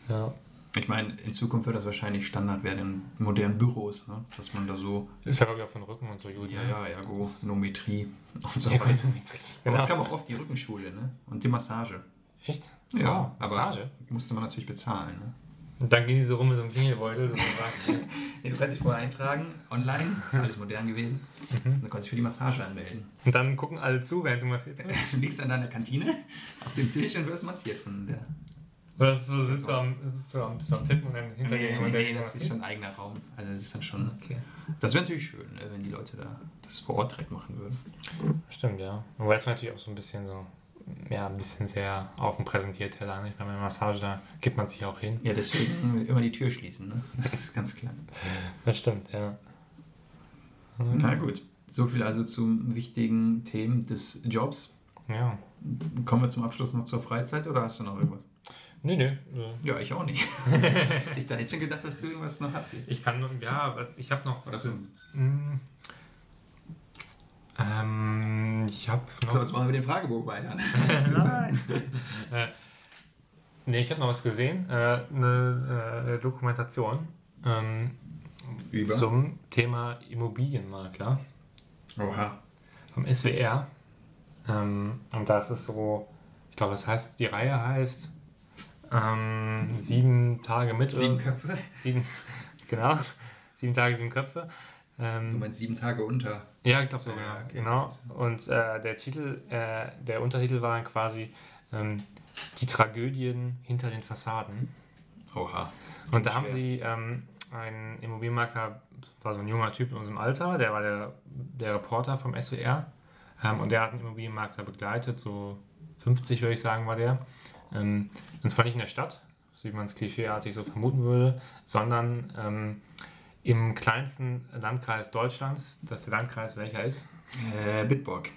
Ja. Ich meine, in Zukunft wird das wahrscheinlich Standard werden in modernen Büros, ne? dass man da so, Ist ja wirklich auch für den Rücken und so gut. ja, ne? ja, Ergonometrie und so Ja, weiter. gut. Aber es Genau. kam auch oft die Rückenschule ne? und die Massage. Echt? Ja, Oh, Massage. aber musste man natürlich bezahlen. Ne? Und dann gehen die so rum mit so einem Klingelbeutel. So Nee, du kannst dich vorher eintragen, online, ist alles modern gewesen. mhm. Und dann konntest du dich für die Massage anmelden. Und dann gucken alle zu, während du massiert wirst. Du liegst an deiner Kantine auf dem Tisch und wirst massiert von der. Oder so sitzt du am, sitzt du am, bist du am Tippen und dann hinter dir Nee, nee, nee, das ist schon ein eigener Raum. Also das ist dann schon. Okay. Das wäre natürlich schön, ne, wenn die Leute da das vor Ort direkt machen würden. Stimmt, ja. Wobei es natürlich auch so ein bisschen so ja, ein bisschen sehr auf dem Präsentierteller. Nicht? Bei einer Massage, da gibt man sich auch hin. Ja, deswegen immer die Tür schließen, ne? Das ist ganz klar. Das stimmt, ja. Na gut. So viel also zum wichtigen Themen des Jobs. Ja. Kommen wir zum Abschluss noch zur Freizeit oder hast du noch irgendwas? Nö, nö. Ja, ich auch nicht. ich hätte schon gedacht, dass du irgendwas noch hast. Ich kann, ja, was, ich habe noch was. Was Hm. Ähm, ich habe noch. So, jetzt machen wir den Fragebogen weiter. Nein. äh, nee, ich habe noch was gesehen. Äh, eine äh, Dokumentation ähm, Über? zum Thema Immobilienmakler Oha. vom SWR. Ähm, und das ist so, ich glaube, das heißt, die Reihe heißt ähm, Sieben Tage mit. Sieben Köpfe? Sieben, genau. Sieben Tage, sieben Köpfe. Ähm, Du meinst sieben Tage unter. Ja, ich glaube so, Ja, okay, genau. Und äh, der Titel, äh, der Untertitel war dann quasi ähm, Die Tragödien hinter den Fassaden. Oha. Und da haben Schwer. sie ähm, einen Immobilienmakler, war so ein junger Typ in unserem Alter, der war der, der Reporter vom SWR. Ähm, und der hat einen Immobilienmakler begleitet, so 50 würde ich sagen, war der. Ähm, und zwar nicht in der Stadt, so wie man es klischeeartig so vermuten würde, sondern ähm, im kleinsten Landkreis Deutschlands, das der Landkreis welcher ist. Äh, Bitburg.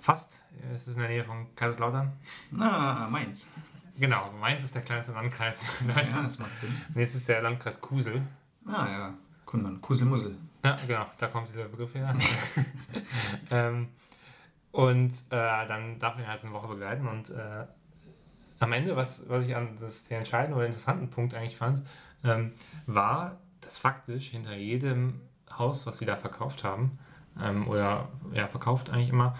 Fast. Es ist in der Nähe von Kaiserslautern. Na, Mainz. Genau, Mainz ist der kleinste Landkreis Ja, Deutschlands. das macht Sinn. Und jetzt ist der Landkreis Kusel. Ah ja, Kunmann. Kuselmussel. Ja, genau, da kommt dieser Begriff her. ähm, und äh, dann darf ich ihn halt eine Woche begleiten. Und äh, am Ende, was, was ich an das der entscheidende oder interessanten Punkt eigentlich fand, ähm, war, dass faktisch hinter jedem Haus, was sie da verkauft haben, ähm, oder ja, verkauft eigentlich immer,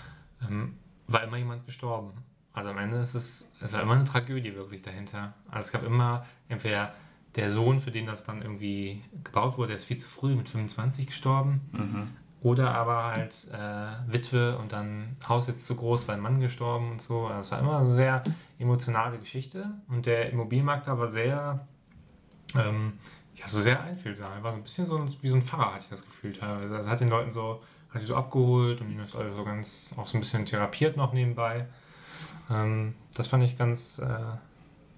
ähm, war immer jemand gestorben. Also am Ende ist es, es war immer eine Tragödie wirklich dahinter. Also es gab immer entweder der Sohn, für den das dann irgendwie gebaut wurde, der ist viel zu früh mit 25 gestorben. Mhm. Oder aber halt äh, Witwe und dann Haus jetzt zu groß, weil ein Mann gestorben und so. Also es war immer eine sehr emotionale Geschichte. Und der Immobilienmakler war sehr, ähm, ja, so sehr einfühlsam. Er war so ein bisschen so ein, wie so ein Pfarrer, hatte ich das Gefühl teilweise. Also er hat den Leuten so, hat die so abgeholt und ihn das alles so ganz, auch so ein bisschen therapiert noch nebenbei. Ähm, das fand ich ganz, äh,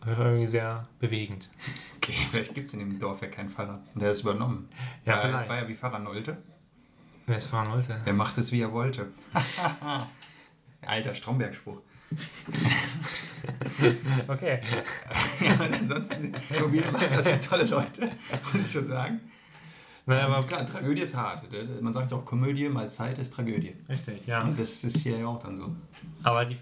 irgendwie sehr bewegend. Okay, vielleicht gibt es in dem Dorf ja keinen Pfarrer. Und der ist übernommen. Ja, war, vielleicht. War ja wie Pfarrer Nolte. Wer es fahren wollte. Der macht es, wie er wollte. Alter Stromberg-Spruch. Okay. ja, und ansonsten, Immobilienmakler, das sind tolle Leute, muss ich schon sagen. Naja, Aber aber klar, Tragödie ist hart. Man sagt ja auch, Komödie mal Zeit ist Tragödie. richtig, ja. Und das ist hier ja auch dann so. Aber die,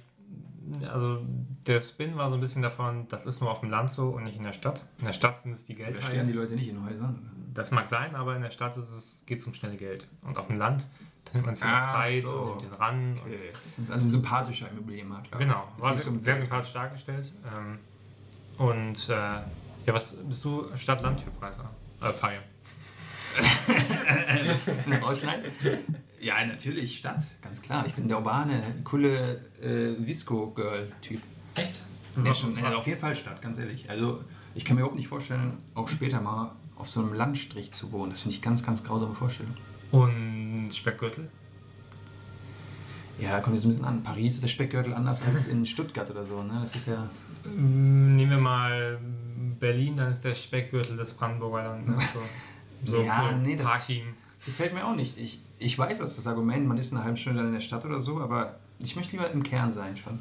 also der Spin war so ein bisschen davon, das ist nur auf dem Land so und nicht in der Stadt. In der Stadt sind es die Da stehen die Geldhaie. Leute nicht in Häusern. Das mag sein, aber in der Stadt es, geht es um schnelle Geld. Und auf dem Land, da nimmt man sich noch Zeit so. und nimmt den ran. Okay. Das ist also ein sympathischer Immobilienmakler. Und, genau, war sehr, sehr sympathisch dargestellt. Ähm, und äh, ja, was bist du Stadt-Land-Typ-Reiser? Äh, Fabian. Rausschneiden? Ja, natürlich, Stadt, ganz klar. Ich bin der urbane, coole äh, Visco-Girl-Typ. Echt? Ja, schon, also auf jeden Fall Stadt, ganz ehrlich. Also ich kann mir überhaupt nicht vorstellen, auch später mal auf so einem Landstrich zu wohnen. Das finde ich ganz, ganz grausame Vorstellung. Und Speckgürtel? Ja, kommt jetzt ein bisschen an. Paris ist der Speckgürtel anders als in Stuttgart oder so. Ne? Das ist ja. Mm, Nehmen wir mal Berlin, dann ist der Speckgürtel des Brandenburger Landes. So, so Ja, so nee, das- Parchim. Gefällt mir auch nicht. Ich, ich weiß, dass das Argument, man ist eine halbe Stunde dann in der Stadt oder so, aber ich möchte lieber im Kern sein schon.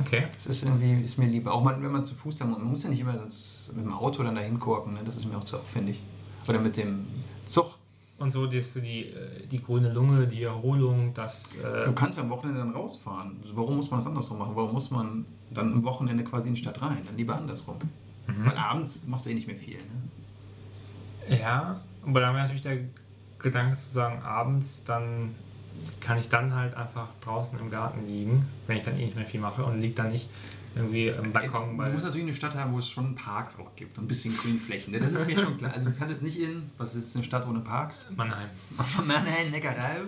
Okay. Das ist irgendwie, ist mir lieber. Auch wenn man zu Fuß dann, man muss ja nicht immer sonst mit dem Auto dann dahin korken, ne? das ist mir auch zu aufwendig. Oder mit dem Zug. Und so die, die, äh, die grüne Lunge, die Erholung, das. Äh, Du kannst ja am Wochenende dann rausfahren. Warum muss man das andersrum machen? Warum muss man dann am Wochenende quasi in die Stadt rein? Dann lieber andersrum. Mhm. Weil abends machst du eh nicht mehr viel. Ne? ja, aber da wäre natürlich der Gedanke zu sagen, abends dann kann ich dann halt einfach draußen im Garten liegen, wenn ich dann eh nicht mehr viel mache und liege dann nicht irgendwie im Balkon bei. Man muss natürlich eine Stadt haben, wo es schon Parks auch gibt und ein bisschen Grünflächen. ne? Das ist mir schon klar. Also du kannst jetzt nicht in, was ist eine Stadt ohne Parks? Mannheim. Mannheim, Neckarau.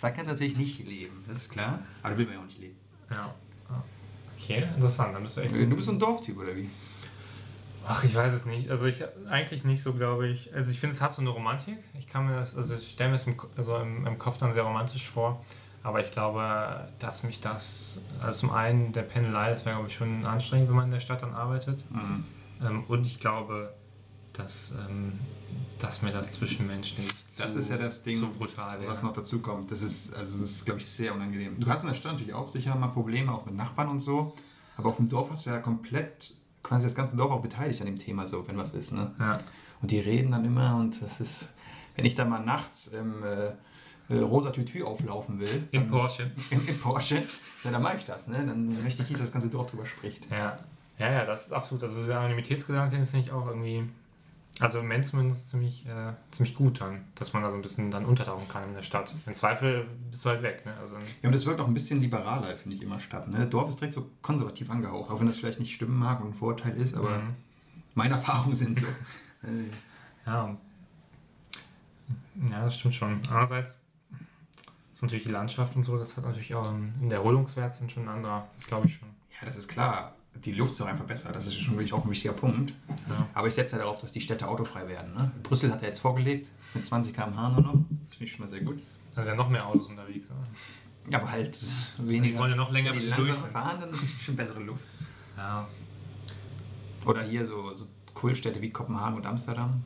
Da kannst du natürlich nicht leben, das ist klar. Aber da will man ja auch nicht leben. Ja. Ah. Okay, interessant. Dann bist du echt. Du bist so ein Dorftyp, oder wie? Ach, ich weiß es nicht. Also ich eigentlich nicht so, glaube ich. Also ich finde, es hat so eine Romantik. Ich kann mir das, also ich stelle mir das im, also im, im Kopf dann sehr romantisch vor. Aber ich glaube, dass mich das, also zum einen der Pendelei, das wäre glaube ich schon anstrengend, wenn man in der Stadt dann arbeitet. Mhm. Ähm, und ich glaube, dass, ähm, dass mir das zwischenmenschlich Das zu, ist ja das Ding, brutal wäre. Was noch dazu kommt, das ist, also das ist, glaube ich, sehr unangenehm. Du hast in der Stadt natürlich auch sicher mal Probleme, auch mit Nachbarn und so. Aber auf dem Dorf hast du ja komplett, quasi das ganze Dorf auch beteiligt an dem Thema, so, wenn was ist, ne? Ja. Und die reden dann immer und das ist, wenn ich da mal nachts im äh, äh, rosa Tütü auflaufen will, dann- Porsche. im, im Porsche, ja, dann mache ich das, ne? Dann möchte ich nicht, dass das ganze Dorf drüber spricht. Ja. ja, ja, das ist absolut. Also der Anonymitätsgedanke finde ich auch irgendwie, also im Moment zumindest ziemlich, äh, ziemlich gut dann, dass man da so ein bisschen dann untertauchen kann in der Stadt. Im Zweifel bist du halt weg. Ne? Also, Ja, und es wirkt auch ein bisschen liberaler, finde ich, immer Stadt. Ne? Dorf ist direkt so konservativ angehaucht, auch wenn das vielleicht nicht stimmen mag und ein Vorurteil ist, aber Mhm. meine Erfahrungen sind so. Äh, ja. ja, das stimmt schon. Andererseits ist natürlich die Landschaft und so, das hat natürlich auch einen, in der Erholungswert sind schon ein anderer. Das glaube ich schon. ja, das ist klar. Die Luft ist auch einfach besser, das ist schon wirklich auch ein wichtiger Punkt. Ja. Aber ich setze ja darauf, dass die Städte autofrei werden. Ne? Brüssel hat er jetzt vorgelegt, mit 20 km/h nur noch. Das finde ich schon mal sehr gut. Da sind ja noch mehr Autos unterwegs. Oder? Ja, aber halt Die weniger. wollen ja noch länger, Wenn bis die durch sind. fahren, dann ist es schon bessere Luft. Ja. Oder hier so, so Kultstädte wie Kopenhagen und Amsterdam,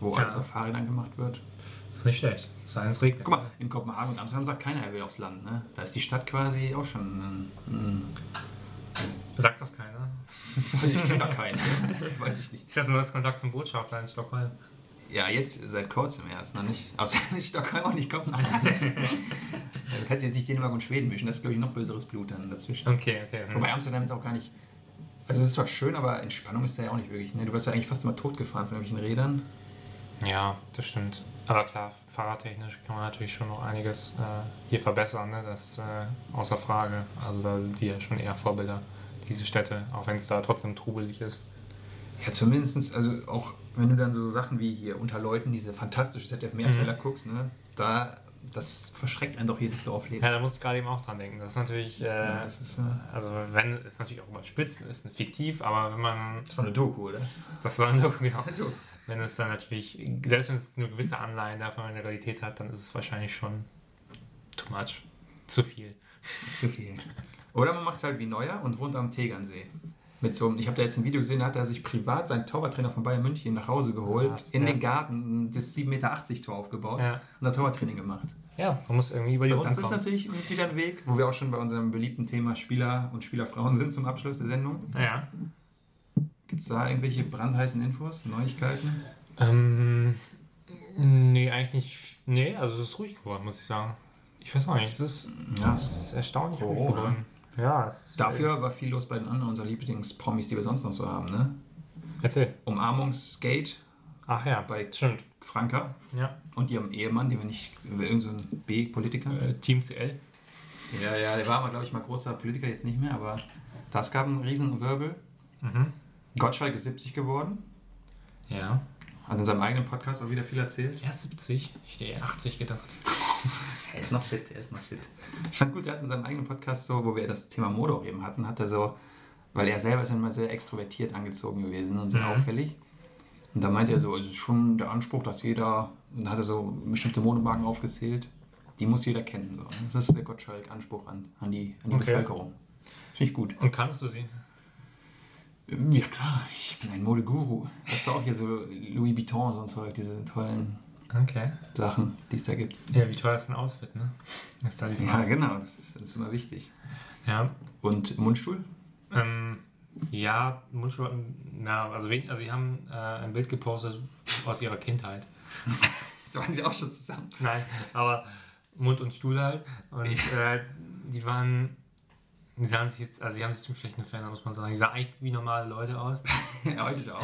wo Ja. alles auf Fahrrädern gemacht wird. Ist nicht schlecht. Sei es regnet. Guck mal, in Kopenhagen und Amsterdam sagt keiner, er will aufs Land. Ne? Da ist die Stadt quasi auch schon. ein- ein- Sagt das keiner? Ich kenne da keinen. Das weiß ich nicht. Ich hatte nur das Kontakt zum Botschafter in Stockholm. Ja, jetzt seit kurzem erst noch nicht. Außer in Stockholm und nicht Kopenhagen. Ja, du kannst jetzt nicht Dänemark und Schweden mischen, das ist, glaube ich, noch böseres Blut dann dazwischen. Okay, okay. Wobei Amsterdam ist auch gar nicht. Also, es ist zwar schön, aber Entspannung ist da ja auch nicht wirklich. Ne? Du wirst ja eigentlich fast immer totgefahren von irgendwelchen Rädern. Ja, das stimmt. Aber klar, fahrradtechnisch kann man natürlich schon noch einiges äh, hier verbessern, ne? das ist äh, außer Frage. Also da sind die ja schon eher Vorbilder, diese Städte, auch wenn es da trotzdem trubelig ist. Ja, zumindest, also auch wenn du dann so Sachen wie hier unter Leuten diese fantastische ZDF-Mehrteiler guckst, ne? da, das verschreckt einen doch jedes Dorfleben. Ja, da muss ich gerade eben auch dran denken. Das ist natürlich, äh, Ja, das ist, äh, also wenn, ist natürlich auch überspitzt, ist fiktiv, aber wenn man, Das war eine Doku, oder? das soll doch, genau, Doku. Wenn es dann natürlich, selbst wenn es eine gewisse Anleihen davon in der Realität hat, dann ist es wahrscheinlich schon too much, zu viel. Zu viel. Oder man macht es halt wie Neuer und wohnt am Tegernsee. Mit so einem, ich habe da jetzt ein Video gesehen, da hat er sich privat seinen Torwarttrainer von Bayern München nach Hause geholt, Ja, in ja. den Garten, das 7,80 Meter Tor aufgebaut Ja. und da Torwarttraining gemacht. Ja, man muss irgendwie über die So, Runden das ist kommen. natürlich wieder ein Weg, wo wir auch schon bei unserem beliebten Thema Spieler und Spielerfrauen sind zum Abschluss der Sendung. Ja. Gibt es da irgendwelche brandheißen Infos, Neuigkeiten? Ähm, nee, eigentlich nicht. Nee, also es ist ruhig geworden, muss ich sagen. Ich weiß auch nicht, es ist, Ja, es ist erstaunlich ruhig Corona. geworden. Ja, es ist, Dafür war viel los bei den anderen unserer Lieblingspromis, die wir sonst noch so haben. Ne? Erzähl. Umarmungsskate Ach ja, bei stimmt. Franka Ja. und ihrem Ehemann, den wir nicht, irgendein so ein B-Politiker. Äh, Team CL. Ja, ja, der war mal, glaube ich, mal großer Politiker, jetzt nicht mehr, aber das gab einen riesen Wirbel. Mhm. Gottschalk ist 70 geworden, Ja. hat in seinem eigenen Podcast auch wieder viel erzählt. Er ist 70. Ich hätte eher 80 gedacht. Er ist noch fit, er ist noch fit. Ich fand gut, er hat in seinem eigenen Podcast so, wo wir das Thema Mode auch eben hatten, hat er so, weil er selber ist ja immer sehr extrovertiert angezogen gewesen und sehr Mhm. auffällig. Und da meinte er so, es ist schon der Anspruch, dass jeder, und hat er so bestimmte Modemarken aufgezählt, die muss jeder kennen. So. Das ist der Gottschalk-Anspruch an, an die, an die Okay. Bevölkerung. Finde ich gut. Und kannst du sie? Ja klar, ich bin ein Modeguru. Das war auch hier so Louis Vuitton und so ein Zeug, diese tollen Okay. Sachen, die es da gibt. Ja, wie teuer ist ein Outfit, ne? Ist da die Ja, genau, das ist, das ist immer wichtig. Ja. Und Mundstuhl? Ähm, ja, Mundschutz, na, also, also sie haben äh, ein Bild gepostet aus ihrer Kindheit. Das waren die auch schon zusammen. Nein, aber Mund und Stuhl halt. Und äh, die waren, die sahen sich jetzt, also sie haben sich ziemlich schlecht verändert, muss man sagen. Die sahen eigentlich wie normale Leute aus. Heute auch.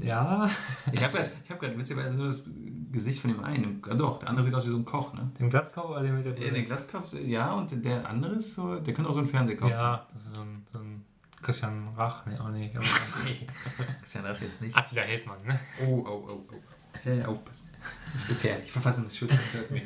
Ja, Ich habe gerade hab grad witzigerweise nur das Gesicht von dem einen. Doch, der andere sieht aus wie so ein Koch, ne? den Glatzkopf oder den mit der Ja, den Glatzkopf, ja, und der andere ist so, der könnte auch so ein Fernsehkopf Ja, das ist so ein, so ein Christian Rach, ne, auch nicht. Nee, ist ja nach jetzt nicht. Attila Hildmann, ne? Oh, oh, oh, oh. Äh, aufpassen. Das ist gefährlich. Verfassungsschutz hört mich.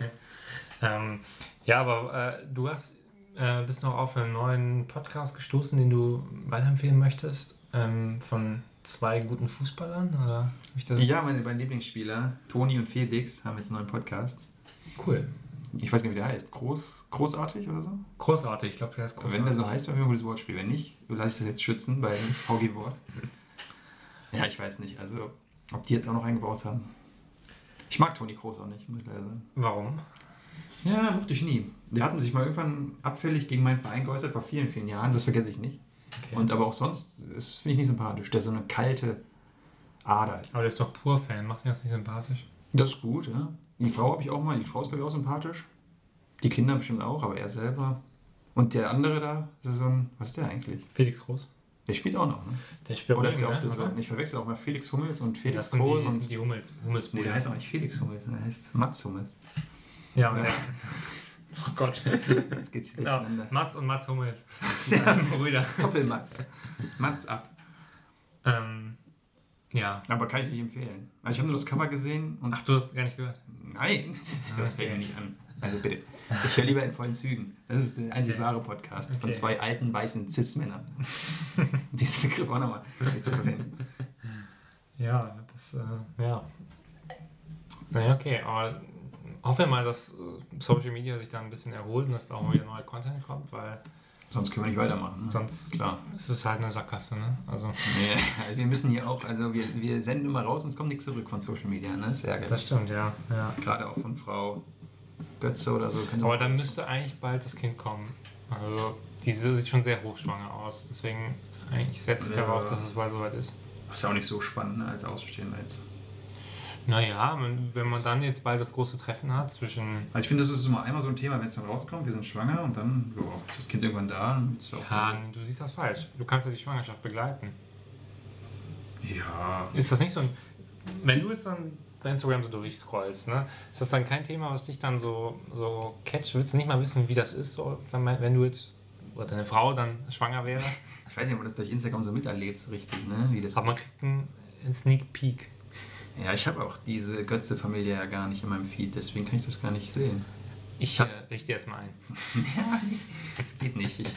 Ähm, ja, aber äh, du hast, äh, bist noch auf einen neuen Podcast gestoßen, den du weiterempfehlen möchtest, ähm, von zwei guten Fußballern? Oder? Ja, meine beiden Lieblingsspieler, Toni und Felix, haben jetzt einen neuen Podcast. Cool. ich weiß nicht, wie der heißt. Groß, großartig oder so? Großartig, ich glaube, der ist großartig. Wenn der so heißt, wäre ein gutes Wortspiel. Wenn nicht, lasse ich das jetzt schützen bei VG Wort. ja, ich weiß nicht. Also, ob die jetzt auch noch eingebaut haben. Ich mag Toni Kroos auch nicht, muss ich leider sagen. Warum? Ja, mochte ich nie. Der hat sich mal irgendwann abfällig gegen meinen Verein geäußert, vor vielen, vielen Jahren. Das vergesse ich nicht. Okay. Und aber auch sonst, das finde ich nicht sympathisch. Der ist so eine kalte Ader. Aber der ist doch pur Fan, macht ihn das nicht sympathisch? Das ist gut, ja. Die Frau habe ich auch mal, die Frau ist glaube ich auch sympathisch. Die Kinder bestimmt auch, aber er selber. Und der andere da, das ist so ein, was ist der eigentlich? Felix Groß. Der spielt auch noch, ne? Der spielt Oder ist auch das, Oder? ich verwechsel auch mal Felix Hummels und Felix Das sind die, Kohl und. sind die Hummels, Hummels Nee, der heißt auch nicht Felix Hummels, der heißt Mats Hummels. Ja, und Ja. oh Gott. Jetzt geht's hier Ja, durcheinander. Mats und Mats Hummels. Ja. Brüder. Doppelmats. Mats ab. Ähm, ja. Aber kann ich nicht empfehlen. Also ich habe nur das Cover gesehen und Ach, du hast gar nicht gehört. Nein, das Okay. fällt mir nicht an. Also bitte. Ich höre lieber in vollen Zügen. Das ist der einzig wahre Podcast von Okay. zwei alten weißen Cis-Männern. Diesen Begriff auch nochmal zu verwenden. Ja, das, äh, ja. Naja, okay, aber hoffen wir mal, dass äh, Social Media sich da ein bisschen erholt und dass da auch mal wieder neuer Content kommt, weil Sonst können wir nicht weitermachen. Ne? sonst Klar. ist es halt eine Sackgasse, ne? Also, Nee, also wir müssen hier auch, also wir, wir senden immer raus und es kommt nichts zurück von Social Media. Ne? Das ist ärgerlich. das stimmt, ja. ja. Gerade auch von Frau Götze oder so. Aber dann müsste eigentlich bald das Kind kommen. Also, diese sieht schon sehr hochschwanger aus, deswegen eigentlich setze ich Ja. darauf, dass es bald soweit ist. ist ja auch nicht so spannend ne, als Außenstehender jetzt. Naja, wenn man dann jetzt bald das große Treffen hat zwischen. Also ich finde, das ist immer einmal so ein Thema, wenn es dann rauskommt, wir sind schwanger und dann jo, ist das Kind irgendwann da. Ist auch Ja, du siehst das falsch. Du kannst ja die Schwangerschaft begleiten. ja, Ist das nicht so ein. Wenn du jetzt dann bei Instagram so durchscrollst, ne, ist das dann kein Thema, was dich dann so, so catcht? Willst du nicht mal wissen, wie das ist, so, wenn, du jetzt. Oder deine Frau dann schwanger wäre? ich weiß nicht, ob man das durch Instagram so miterlebt, so richtig, ne? Wie das Aber man kriegt einen Sneak Peek. Ja, ich habe auch diese Götze-Familie ja gar nicht in meinem Feed, deswegen kann ich das gar nicht sehen. Ich äh, richte erst mal ein. ja, das geht nicht. Ich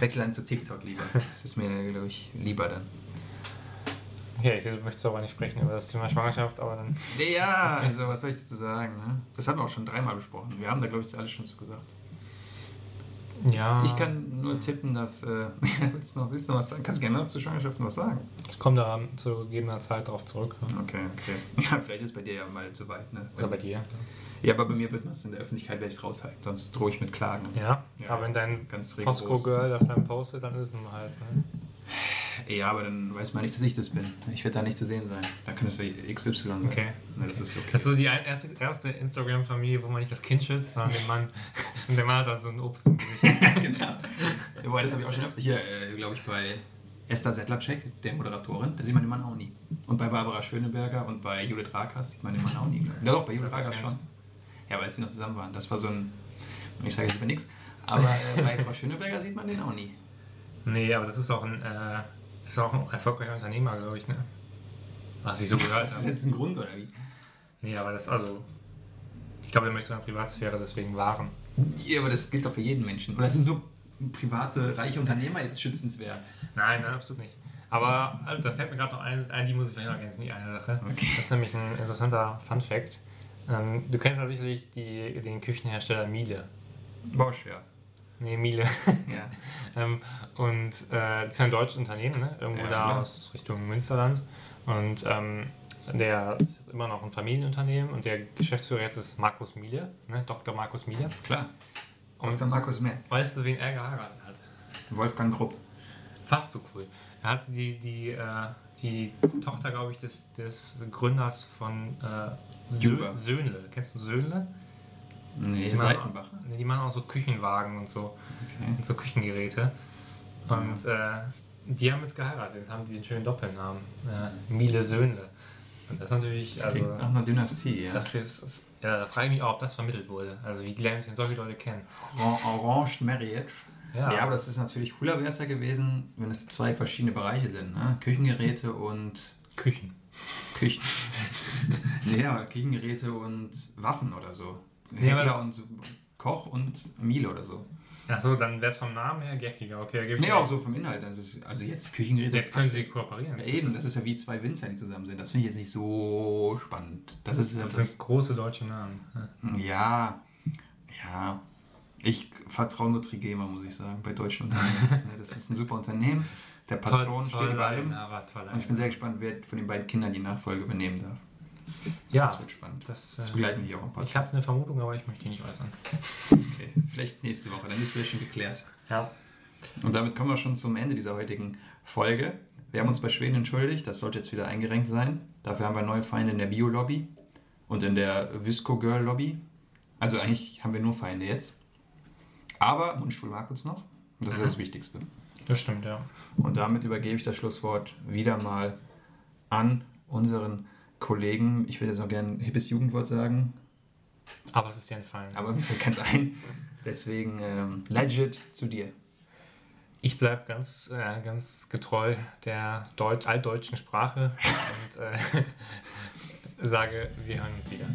wechsle dann zu TikTok lieber. Das ist mir, glaube ich, lieber dann. Okay, ich sehe, du möchtest aber nicht sprechen über das Thema Schwangerschaft, aber dann. Ja, also was soll ich dazu sagen? Ne? Das haben wir auch schon dreimal besprochen. Wir haben da, glaube ich, alles schon zu gesagt. Ja. Ich kann nur tippen, dass. Äh, willst, du noch, willst du noch was sagen? Kannst du gerne noch zu Schwangerschaften was sagen? Ich komme da zu gegebener Zeit drauf zurück. Ne? Okay, okay. Ja, vielleicht ist bei dir ja mal zu weit, ne? Oder bei dir. Ja, aber bei mir wird man es in der Öffentlichkeit, werde ich es raushalten, sonst drohe ich mit Klagen. und so. Ja, Ja, aber wenn dein. Fosco-Girl das dann postet, dann ist es nun halt. Ne? Ja, aber dann weiß man nicht, dass ich das bin. Ich werde da nicht zu sehen sein. Dann könnte es ja XY sein. Okay. Ne, das ist okay. Das ist so die erste, erste Instagram-Familie, wo man nicht das Kind schützt, sondern den Mann. Und der Mann hat dann so ein Obst im Gesicht. genau. Wobei, das habe ich auch schon öfter hier, äh, glaube ich, bei Esther Settlercheck, der Moderatorin. Da sieht man den Mann auch nie. Und bei Barbara Schöneberger und bei Judith Rakers sieht man den Mann auch nie. Ja, doch, bei Judith Rakers meinst schon. Ja, weil sie noch zusammen waren. Das war so ein. Ich sage jetzt lieber nichts. Aber äh, bei Frau Schöneberger sieht man den auch nie. Nee, aber das ist auch ein, äh, ist auch ein erfolgreicher Unternehmer, glaube ich, ne? Was ich so gehört Das ist habe. jetzt ein Grund, oder wie? Nee, aber das, also. Ich glaube, er möchte seine Privatsphäre deswegen wahren. Ja, aber das gilt doch für jeden Menschen. Oder sind nur private, reiche Unternehmer jetzt schützenswert? Nein, nein, absolut nicht. Aber also, da fällt mir gerade noch ein, ein, die muss ich gleich noch ergänzen, die eine Sache. Okay. Das ist nämlich ein interessanter Fun-Fact. Ähm, du kennst ja sicherlich die, den Küchenhersteller Miele. Bosch, ja. Nee, Miele. ja. ähm, und äh, das ist ja ein deutsches Unternehmen, ne? irgendwo Ja, da klar. aus Richtung Münsterland. Und ähm, der ist immer noch ein Familienunternehmen und der Geschäftsführer jetzt ist Markus Miele, ne? Dr. Markus Miele. Klar. Und Dr. Markus Mehr. weißt du, wen er geheiratet hat? Wolfgang Grupp. Fast so cool. Er hat die, die, äh, die Tochter, glaube ich, des, des Gründers von äh, Sö. Söhnle. Kennst du Söhnle? Nee, Die machen, die machen auch so Küchenwagen und so, Okay. und so Küchengeräte. Und äh, die haben jetzt geheiratet. Jetzt haben die den schönen Doppelnamen. Äh, Miele Söhnle. Und das ist natürlich, Das also, nach einer Dynastie, ja. das ist, ist, ja, da frage ich mich auch, ob das vermittelt wurde. Also, wie lernen sich denn solche Leute kennen? Or- Orange Marriage. Ja, Ja. aber das ist natürlich cooler wäre es ja gewesen, wenn es zwei verschiedene Bereiche sind. Ne? Küchengeräte und Küchen. Küchen. nee, aber Küchengeräte und Waffen oder so. Heckler und Koch und Miele oder so. Achso, dann wäre es vom Namen her geckiger. Okay, Nee, auch so vom Inhalt. Ist, also jetzt Küchengeräte. Jetzt können sie kooperieren. Ja, eben, das ist ja wie zwei Winzer, die zusammen sind. Das finde ich jetzt nicht so spannend. Das ist Das sind große deutsche Namen. ja, Ja, ich vertraue nur Trigema, muss ich sagen, bei deutschen Unternehmen. Das ist ein super Unternehmen. Der Patron steht über allem. Toll, Und ich bin sehr gespannt, wer von den beiden Kindern die Nachfolge übernehmen darf. Ja, Das wird spannend. das, Das äh, begleiten wir hier auch im ich Podcast. habe eine Vermutung, aber ich möchte die nicht äußern. Okay, vielleicht nächste Woche, dann ist es schon geklärt. Ja. Und damit kommen wir schon zum Ende dieser heutigen Folge. Wir haben uns bei Schweden entschuldigt, das sollte jetzt wieder eingerenkt sein. Dafür haben wir neue Feinde in der Bio-Lobby und in der Visco-Girl-Lobby. Also eigentlich haben wir nur Feinde jetzt. Aber Mundstuhl mag uns noch. Das ist das Wichtigste. Das stimmt, ja. Und damit übergebe ich das Schlusswort wieder mal an unseren Kollegen. Ich würde jetzt noch gerne ein hippes Jugendwort sagen, Aber es ist dir entfallen. aber mir fällt keins ein. Deswegen ähm, legit zu dir. Ich bleibe ganz, äh, ganz getreu der Deut altdeutschen Sprache und äh, sage, wir hören uns wieder.